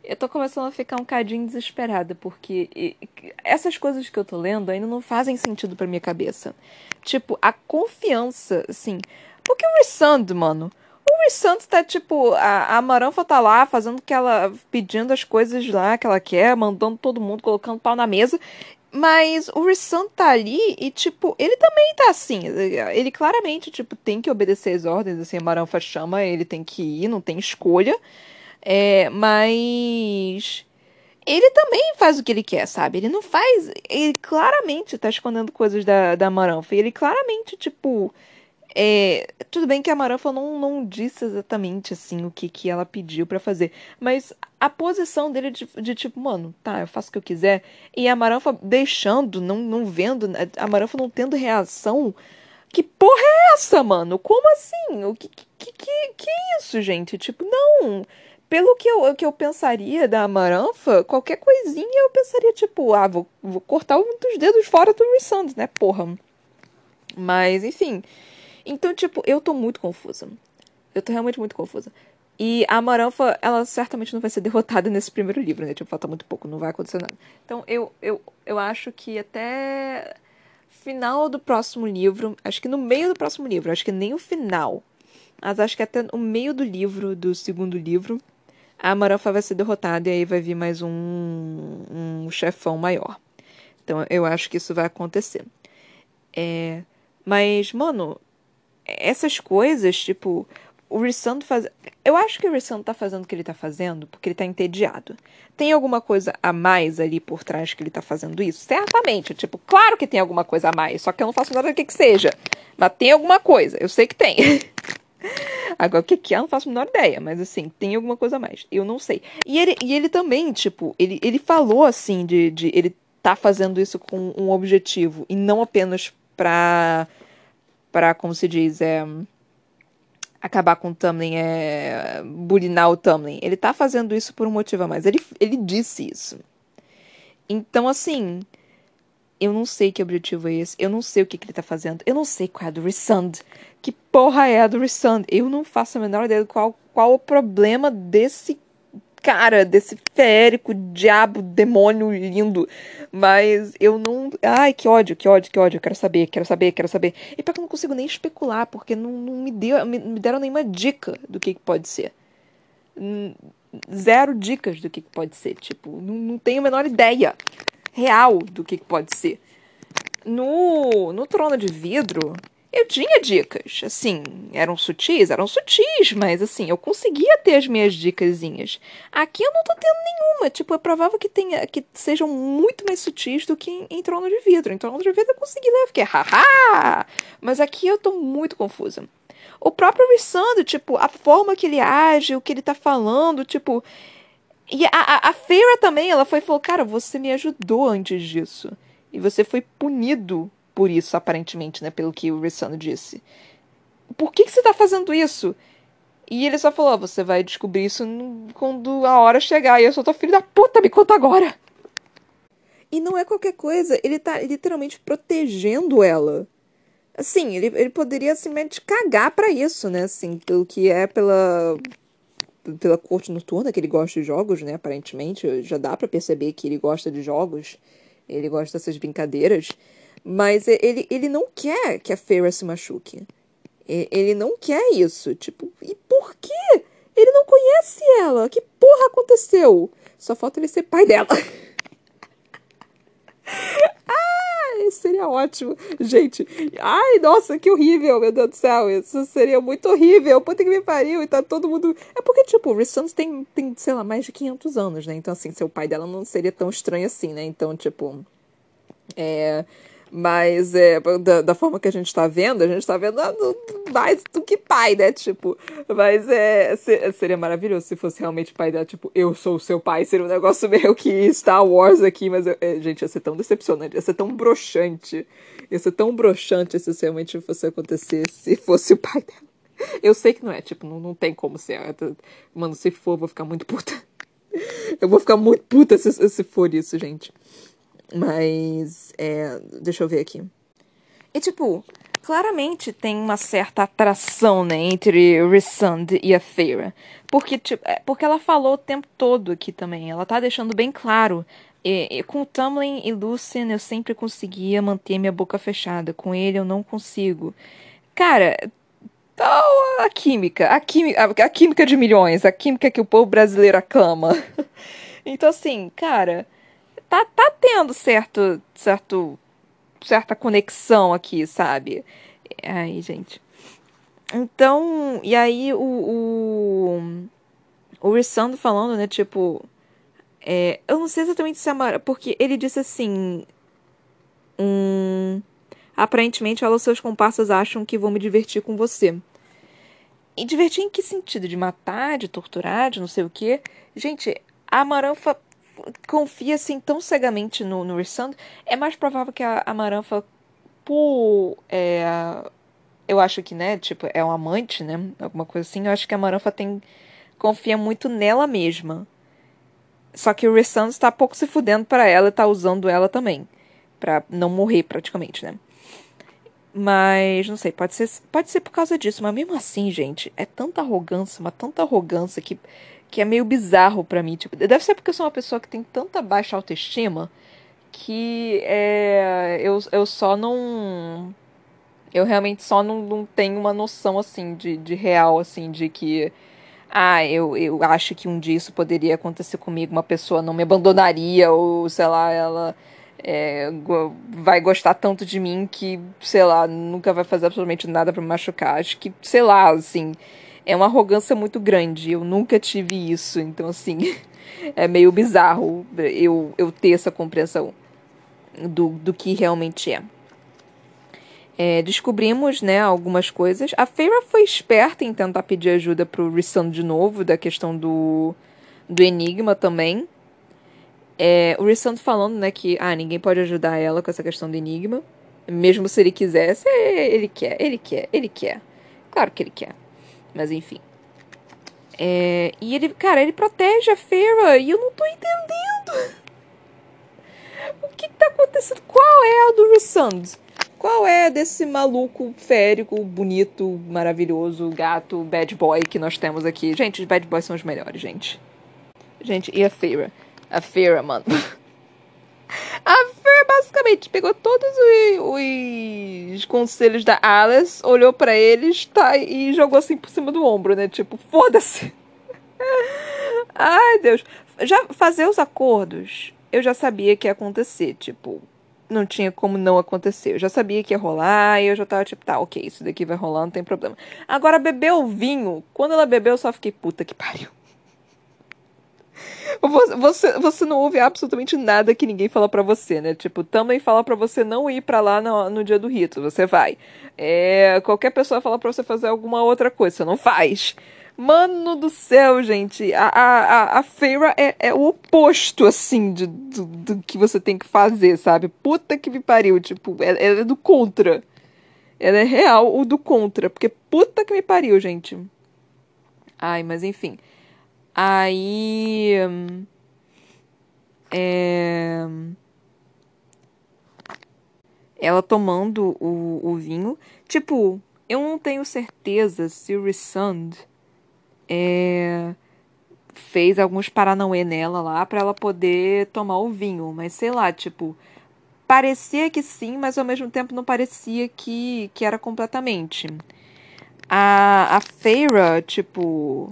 Eu tô começando a ficar um cadinho desesperada, porque essas coisas que eu tô lendo ainda não fazem sentido pra minha cabeça. Tipo, a confiança, assim. Porque o Rissand, mano, o Santos tá tipo, a, a Maranfa tá lá fazendo que ela pedindo as coisas lá que ela quer, mandando todo mundo, colocando pau na mesa. Mas o Rissan tá ali e, tipo, ele também tá assim. Ele claramente, tipo, tem que obedecer as ordens, assim, a Maranfa chama, ele tem que ir, não tem escolha. É, mas. Ele também faz o que ele quer, sabe? Ele não faz. Ele claramente tá escondendo coisas da, da Maranfa. E ele claramente, tipo é, tudo bem que a Maranfa não, não disse exatamente assim o que, que ela pediu para fazer, mas a posição dele de, de, tipo, mano, tá, eu faço o que eu quiser, e a Maranfa deixando, não, não vendo, a Maranfa não tendo reação. Que porra é essa, mano? Como assim? O que, que, que, que é isso, gente? Tipo, não. Pelo que eu, que eu pensaria da Amaranfa, qualquer coisinha eu pensaria, tipo, ah, vou, vou cortar um dos dedos fora do Rissand, né, porra. Mas, enfim. Então, tipo, eu tô muito confusa. Eu tô realmente muito confusa. E a Amaranfa, ela certamente não vai ser derrotada nesse primeiro livro, né? Tipo, falta muito pouco, não vai acontecer nada. Então, eu, eu, eu acho que até final do próximo livro, acho que no meio do próximo livro, acho que nem o final, mas acho que até o meio do livro, do segundo livro, a Amaranfa vai ser derrotada e aí vai vir mais um, um chefão maior. Então eu acho que isso vai acontecer. É, mas, mano, essas coisas, tipo, o Rissando faz. Eu acho que o Rissando tá fazendo o que ele tá fazendo porque ele tá entediado. Tem alguma coisa a mais ali por trás que ele tá fazendo isso? Certamente. Tipo, claro que tem alguma coisa a mais. Só que eu não faço nada do que que seja. Mas tem alguma coisa. Eu sei que tem. Agora, o que, que é, eu não faço a menor ideia. Mas, assim, tem alguma coisa a mais. Eu não sei. E ele, e ele também, tipo, ele, ele falou, assim, de, de. Ele tá fazendo isso com um objetivo. E não apenas pra. Pra como se diz? É acabar com o Tamlin, é bulinar o Tamlin. Ele tá fazendo isso por um motivo a mais. Ele, ele disse isso. Então, assim, eu não sei que objetivo é esse. Eu não sei o que, que ele tá fazendo. Eu não sei qual é a do Resund. Que porra é a do Resund? Eu não faço a menor ideia de qual, qual o problema desse cara, desse férico, diabo, demônio lindo. Mas eu não. Ai, que ódio, que ódio, que ódio. Eu quero saber, quero saber, quero saber. E pior que eu não consigo nem especular, porque não, não me, deu, me, me deram nenhuma dica do que, que pode ser. Zero dicas do que, que pode ser. Tipo, não, não tenho a menor ideia real do que, que pode ser. No, no trono de vidro, eu tinha dicas, assim, eram sutis, eram sutis, mas assim, eu conseguia ter as minhas dicasinhas. Aqui eu não tô tendo nenhuma, tipo, é provável que tenha, que sejam muito mais sutis do que em, em Trono de Vidro. Em Trono de Vidro eu consegui ler, eu fiquei, haha! Mas aqui eu tô muito confusa. O próprio Rissando, tipo, a forma que ele age, o que ele tá falando, tipo... E a, a, a Feira também, ela foi falou, cara, você me ajudou antes disso. E você foi punido por isso, aparentemente, né? Pelo que o Rissano disse. Por que, que você tá fazendo isso? E ele só falou: você vai descobrir isso quando a hora chegar. E eu só tô filho da puta, me conta agora. E não é qualquer coisa, ele tá literalmente protegendo ela. Assim, ele, ele poderia simplesmente cagar para isso, né? Assim, pelo que é pela pela corte noturna que ele gosta de jogos, né? Aparentemente, já dá para perceber que ele gosta de jogos. Ele gosta dessas brincadeiras. Mas ele, ele não quer que a Feyre se machuque. Ele não quer isso. Tipo, e por quê? Ele não conhece ela. Que porra aconteceu? Só falta ele ser pai dela. ah, seria ótimo. Gente, ai, nossa, que horrível, meu Deus do céu. Isso seria muito horrível. Puta que me pariu. E tá todo mundo. É porque, tipo, o Rissons tem, tem, sei lá, mais de 500 anos, né? Então, assim, ser o pai dela não seria tão estranho assim, né? Então, tipo. É. Mas é, da, da, forma que a gente tá vendo, a gente tá vendo mais do que pai, né? Tipo, mas é, seria maravilhoso se fosse realmente pai dela, tipo, eu sou o seu pai. Seria um negócio meio que Star Wars aqui, mas, é, gente, ia ser tão decepcionante, ia ser tão broxante. Ia ser tão broxante se realmente fosse acontecer se fosse o pai dela. Eu sei que não é, tipo, não, não tem como ser. Mano, se for, eu vou ficar muito puta. Eu vou ficar muito puta se, se for isso, gente. Mas, é, deixa eu ver aqui. E, tipo, claramente tem uma certa atração, né, entre Rissand e a Feira. Porque, tipo, é, porque ela falou o tempo todo aqui também. Ela tá deixando bem claro. E, e, com Tamlin e Lucien eu sempre conseguia manter minha boca fechada. Com ele eu não consigo. Cara, tal a química. A química, a, a química de milhões. A química que o povo brasileiro aclama. então, assim, cara tá, tá tendo certo, certo, certa conexão aqui, sabe? Aí, gente. Então, e aí o, o, o Rissando falando, né, tipo, é, eu não sei exatamente se é Mara, porque ele disse assim, um, aparentemente ela e seus comparsas acham que vão me divertir com você. E divertir em que sentido? De matar, de torturar, de não sei o quê? Gente, a Maranfa confia assim tão cegamente no, no é mais provável que a, a Maranfa, por. É, eu acho que, né, tipo, é um amante, né? Alguma coisa assim. Eu acho que a Maranfa tem. confia muito nela mesma. Só que o Rissand está pouco se fudendo para ela e tá usando ela também. para não morrer, praticamente, né? Mas, não sei, pode ser, pode ser por causa disso. Mas mesmo assim, gente, é tanta arrogância, uma tanta arrogância que que é meio bizarro para mim. Tipo, deve ser porque eu sou uma pessoa que tem tanta baixa autoestima que é, eu, eu só não. Eu realmente só não, não tenho uma noção assim de, de real, assim, de que. Ah, eu, eu acho que um dia isso poderia acontecer comigo, uma pessoa não me abandonaria, ou sei lá, ela é, vai gostar tanto de mim que, sei lá, nunca vai fazer absolutamente nada para me machucar. Acho que, sei lá, assim, é uma arrogância muito grande. Eu nunca tive isso, então, assim, é meio bizarro eu, eu ter essa compreensão do, do que realmente é. É, descobrimos né, algumas coisas. A Feira foi esperta em tentar pedir ajuda pro Rissand de novo, da questão do, do Enigma também. É, o Rissand falando né, que ah, ninguém pode ajudar ela com essa questão do Enigma. Mesmo se ele quisesse, ele quer, ele quer, ele quer. Claro que ele quer. Mas enfim. É, e ele, cara, ele protege a Feira e eu não tô entendendo. O que, que tá acontecendo? Qual é a do Rissand? Qual é desse maluco férico, bonito, maravilhoso, gato, bad boy que nós temos aqui? Gente, os bad boys são os melhores, gente. Gente, e a Feira? A Feira, mano. A Feira basicamente pegou todos os, os conselhos da Alice, olhou para eles tá, e jogou assim por cima do ombro, né? Tipo, foda-se. Ai, Deus. Já fazer os acordos, eu já sabia que ia acontecer. Tipo, não tinha como não acontecer. Eu já sabia que ia rolar e eu já tava tipo, tá, ok, isso daqui vai rolar, não tem problema. Agora, beber o vinho, quando ela bebeu, eu só fiquei, puta que pariu. Você, você não ouve absolutamente nada que ninguém fala para você, né? Tipo, também fala para você não ir para lá no, no, dia do rito, você vai. É, qualquer pessoa fala para você fazer alguma outra coisa, você não faz. Mano do céu, gente. A, a, a feira é, é o oposto, assim, de, do, do, que você tem que fazer, sabe? Puta que me pariu. Tipo, ela, ela é do contra. Ela é real o do contra. Porque puta que me pariu, gente. Ai, mas enfim. Aí. É. Ela tomando o, o vinho. Tipo, eu não tenho certeza se o Rissand é, fez alguns paranauê nela lá para ela poder tomar o vinho. Mas sei lá, tipo, parecia que sim, mas ao mesmo tempo não parecia que, que era completamente. A, a Feira, tipo,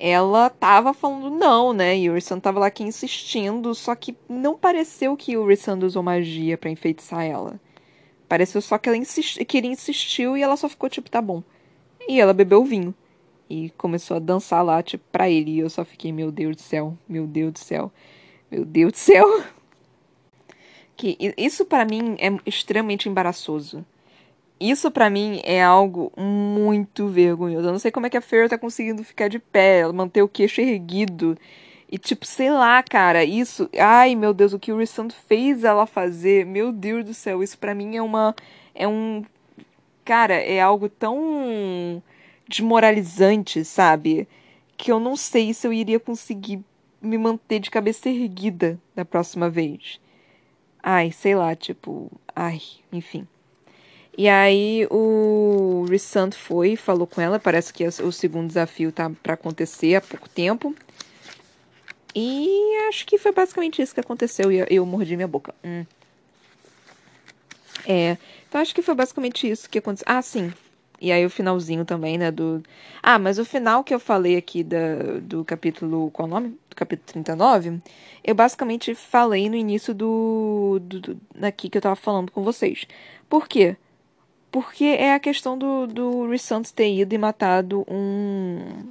ela tava falando não, né? E o Ursan tava lá aqui insistindo, só que não pareceu que o Ursan usou magia para enfeitiçar ela. Pareceu só que ela insist... que ele insistiu e ela só ficou tipo, tá bom. E ela bebeu o vinho e começou a dançar lá, tipo, pra ele. E eu só fiquei, meu Deus do céu, meu Deus do céu, meu Deus do céu. Que isso para mim é extremamente embaraçoso. Isso para mim é algo muito vergonhoso. Eu não sei como é que a Fer tá conseguindo ficar de pé, manter o queixo erguido. E tipo, sei lá, cara, isso. Ai, meu Deus, o que o Rissand fez ela fazer. Meu Deus do céu, isso para mim é uma. É um. Cara, é algo tão desmoralizante, sabe? Que eu não sei se eu iria conseguir me manter de cabeça erguida da próxima vez. Ai, sei lá, tipo, ai, enfim. E aí o Rissant foi, falou com ela, parece que o segundo desafio tá para acontecer há pouco tempo. E acho que foi basicamente isso que aconteceu e eu, eu mordi minha boca. Hum. É, então acho que foi basicamente isso que aconteceu. Ah, sim, e aí o finalzinho também, né, do... Ah, mas o final que eu falei aqui da, do capítulo... Qual o nome? Do capítulo 39. Eu basicamente falei no início do... do, do daqui que eu tava falando com vocês. Por quê? Porque é a questão do, do Rissant ter ido e matado um...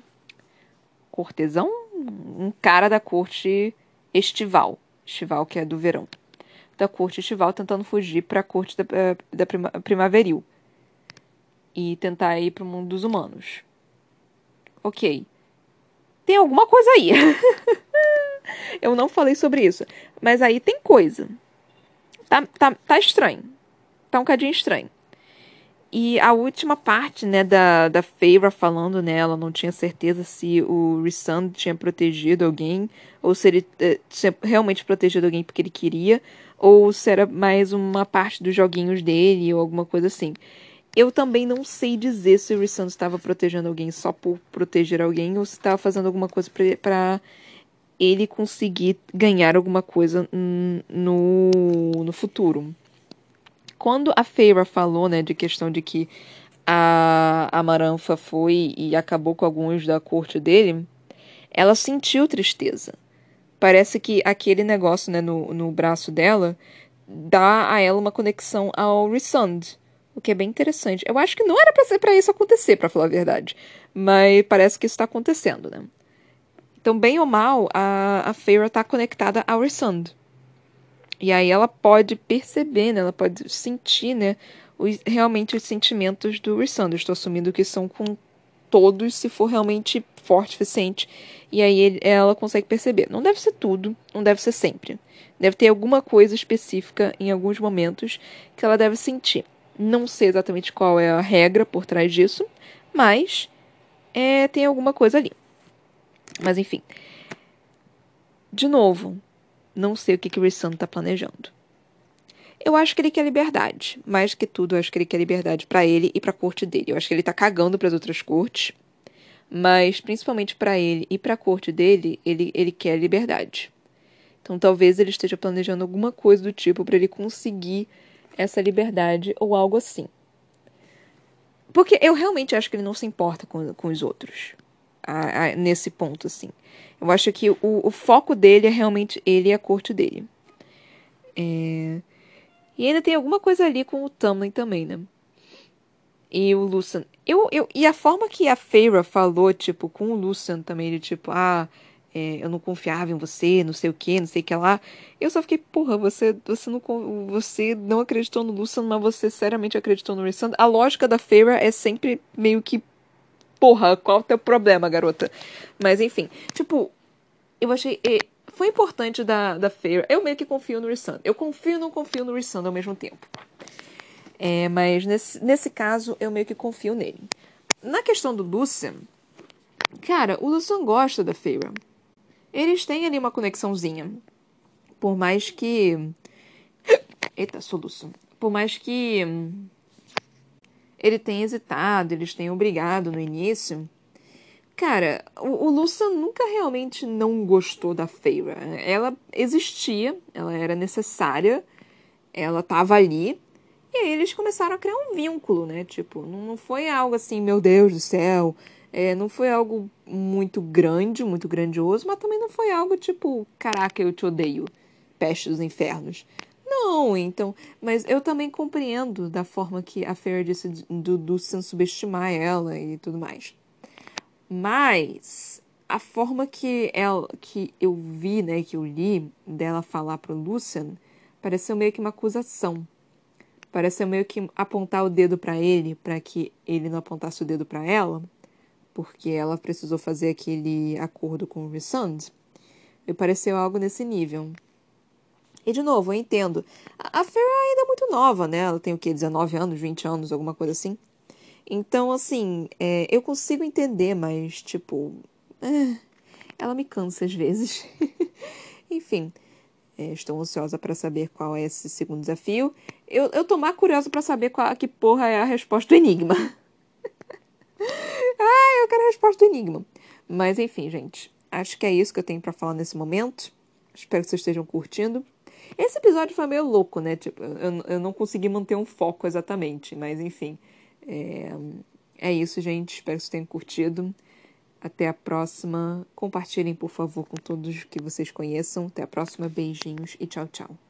Cortesão? Um cara da corte estival. Estival, que é do verão. Da corte estival, tentando fugir para a corte da, eh, da prima, primaveril e tentar ir para o mundo dos humanos. Ok. Tem alguma coisa aí. Eu não falei sobre isso. Mas aí tem coisa. Tá, tá, tá estranho. Tá um cadinho estranho. E a última parte, né, da, da Feyre falando, né, ela não tinha certeza se o Rissand tinha protegido alguém, ou se ele eh, tinha realmente protegido alguém porque ele queria, ou se era mais uma parte dos joguinhos dele, ou alguma coisa assim. Eu também não sei dizer se o Rissandro estava protegendo alguém só por proteger alguém ou se estava fazendo alguma coisa para ele conseguir ganhar alguma coisa no, no futuro. Quando a Feira falou, né, de questão de que a, a Maranfa foi e acabou com alguns da corte dele, ela sentiu tristeza. parece que aquele negócio, né, no, no braço dela dá a ela uma conexão ao Resund, o que é bem interessante. Eu acho que não era para para isso acontecer, para falar a verdade, mas parece que isso está acontecendo, né? Então, bem ou mal, a, a Feyre está conectada ao Resund. E aí ela pode perceber, né? Ela pode sentir, né? Os, realmente os sentimentos do. Eu estou assumindo que são com todos, se for realmente forte o suficiente. E aí ele, ela consegue perceber. Não deve ser tudo, não deve ser sempre. Deve ter alguma coisa específica em alguns momentos que ela deve sentir. Não sei exatamente qual é a regra por trás disso, mas é, tem alguma coisa ali. Mas enfim. De novo, não sei o que, que o Rissano está planejando. Eu acho que ele quer liberdade. Mais que tudo, eu acho que ele quer liberdade para ele e para a corte dele. Eu acho que ele tá cagando para as outras cortes. Mas, principalmente para ele e para a corte dele, ele, ele quer liberdade. Então, talvez ele esteja planejando alguma coisa do tipo para ele conseguir essa liberdade ou algo assim. Porque eu realmente acho que ele não se importa com, com os outros. A, a, nesse ponto, assim. Eu acho que o, o foco dele é realmente ele e a corte dele. É... E ainda tem alguma coisa ali com o Tamlin também, né? E o Lucian. Eu, eu, e a forma que a Feyre falou, tipo, com o Lucian também, ele, tipo, ah, é, eu não confiava em você, não sei o que, não sei o que lá. Eu só fiquei, porra, você, você, não, você não acreditou no Lucian, mas você seriamente acreditou no Rissand. A lógica da Feyre é sempre meio que porra, qual o teu problema, garota? Mas enfim, tipo, eu achei. Foi importante da, da Fair. Eu meio que confio no Rissand. Eu confio e não confio no Rissand ao mesmo tempo. É, mas nesse, nesse caso, eu meio que confio nele. Na questão do Lucian, cara, o Lucian gosta da Feyre. Eles têm ali uma conexãozinha. Por mais que. Eita, soluço. Por mais que ele tem hesitado, eles têm obrigado no início. Cara, o, o Lucian nunca realmente não gostou da Feyre. Ela existia, ela era necessária, ela tava ali. E aí eles começaram a criar um vínculo, né? Tipo, não foi algo assim, meu Deus do céu. É, não foi algo muito grande, muito grandioso, mas também não foi algo tipo, caraca, eu te odeio, peste dos infernos. Não, então. Mas eu também compreendo da forma que a Fair disse do, do subestimar ela e tudo mais. Mas a forma que ela que eu vi, né, que eu li dela falar pro Lucian, pareceu meio que uma acusação. Pareceu meio que apontar o dedo para ele, para que ele não apontasse o dedo para ela, porque ela precisou fazer aquele acordo com o Rissand. Me pareceu algo nesse nível. E, de novo, eu entendo. A Fer ainda é muito nova, né? Ela tem o quê? 19 anos, 20 anos, alguma coisa assim. Então, assim, é, eu consigo entender, mas, tipo. É, ela me cansa às vezes. Enfim, é, estou ansiosa para saber qual é esse segundo desafio. Eu, eu tô mais curiosa para saber qual, que porra é a resposta do enigma. ah, eu quero a resposta do enigma. Mas, enfim, gente. Acho que é isso que eu tenho para falar nesse momento. Espero que vocês estejam curtindo. Esse episódio foi meio louco, né? Tipo, eu, eu não consegui manter um foco exatamente, mas enfim. É, é isso, gente. Espero que vocês tenham curtido. Até a próxima. Compartilhem, por favor, com todos que vocês conheçam. Até a próxima. Beijinhos e tchau, tchau.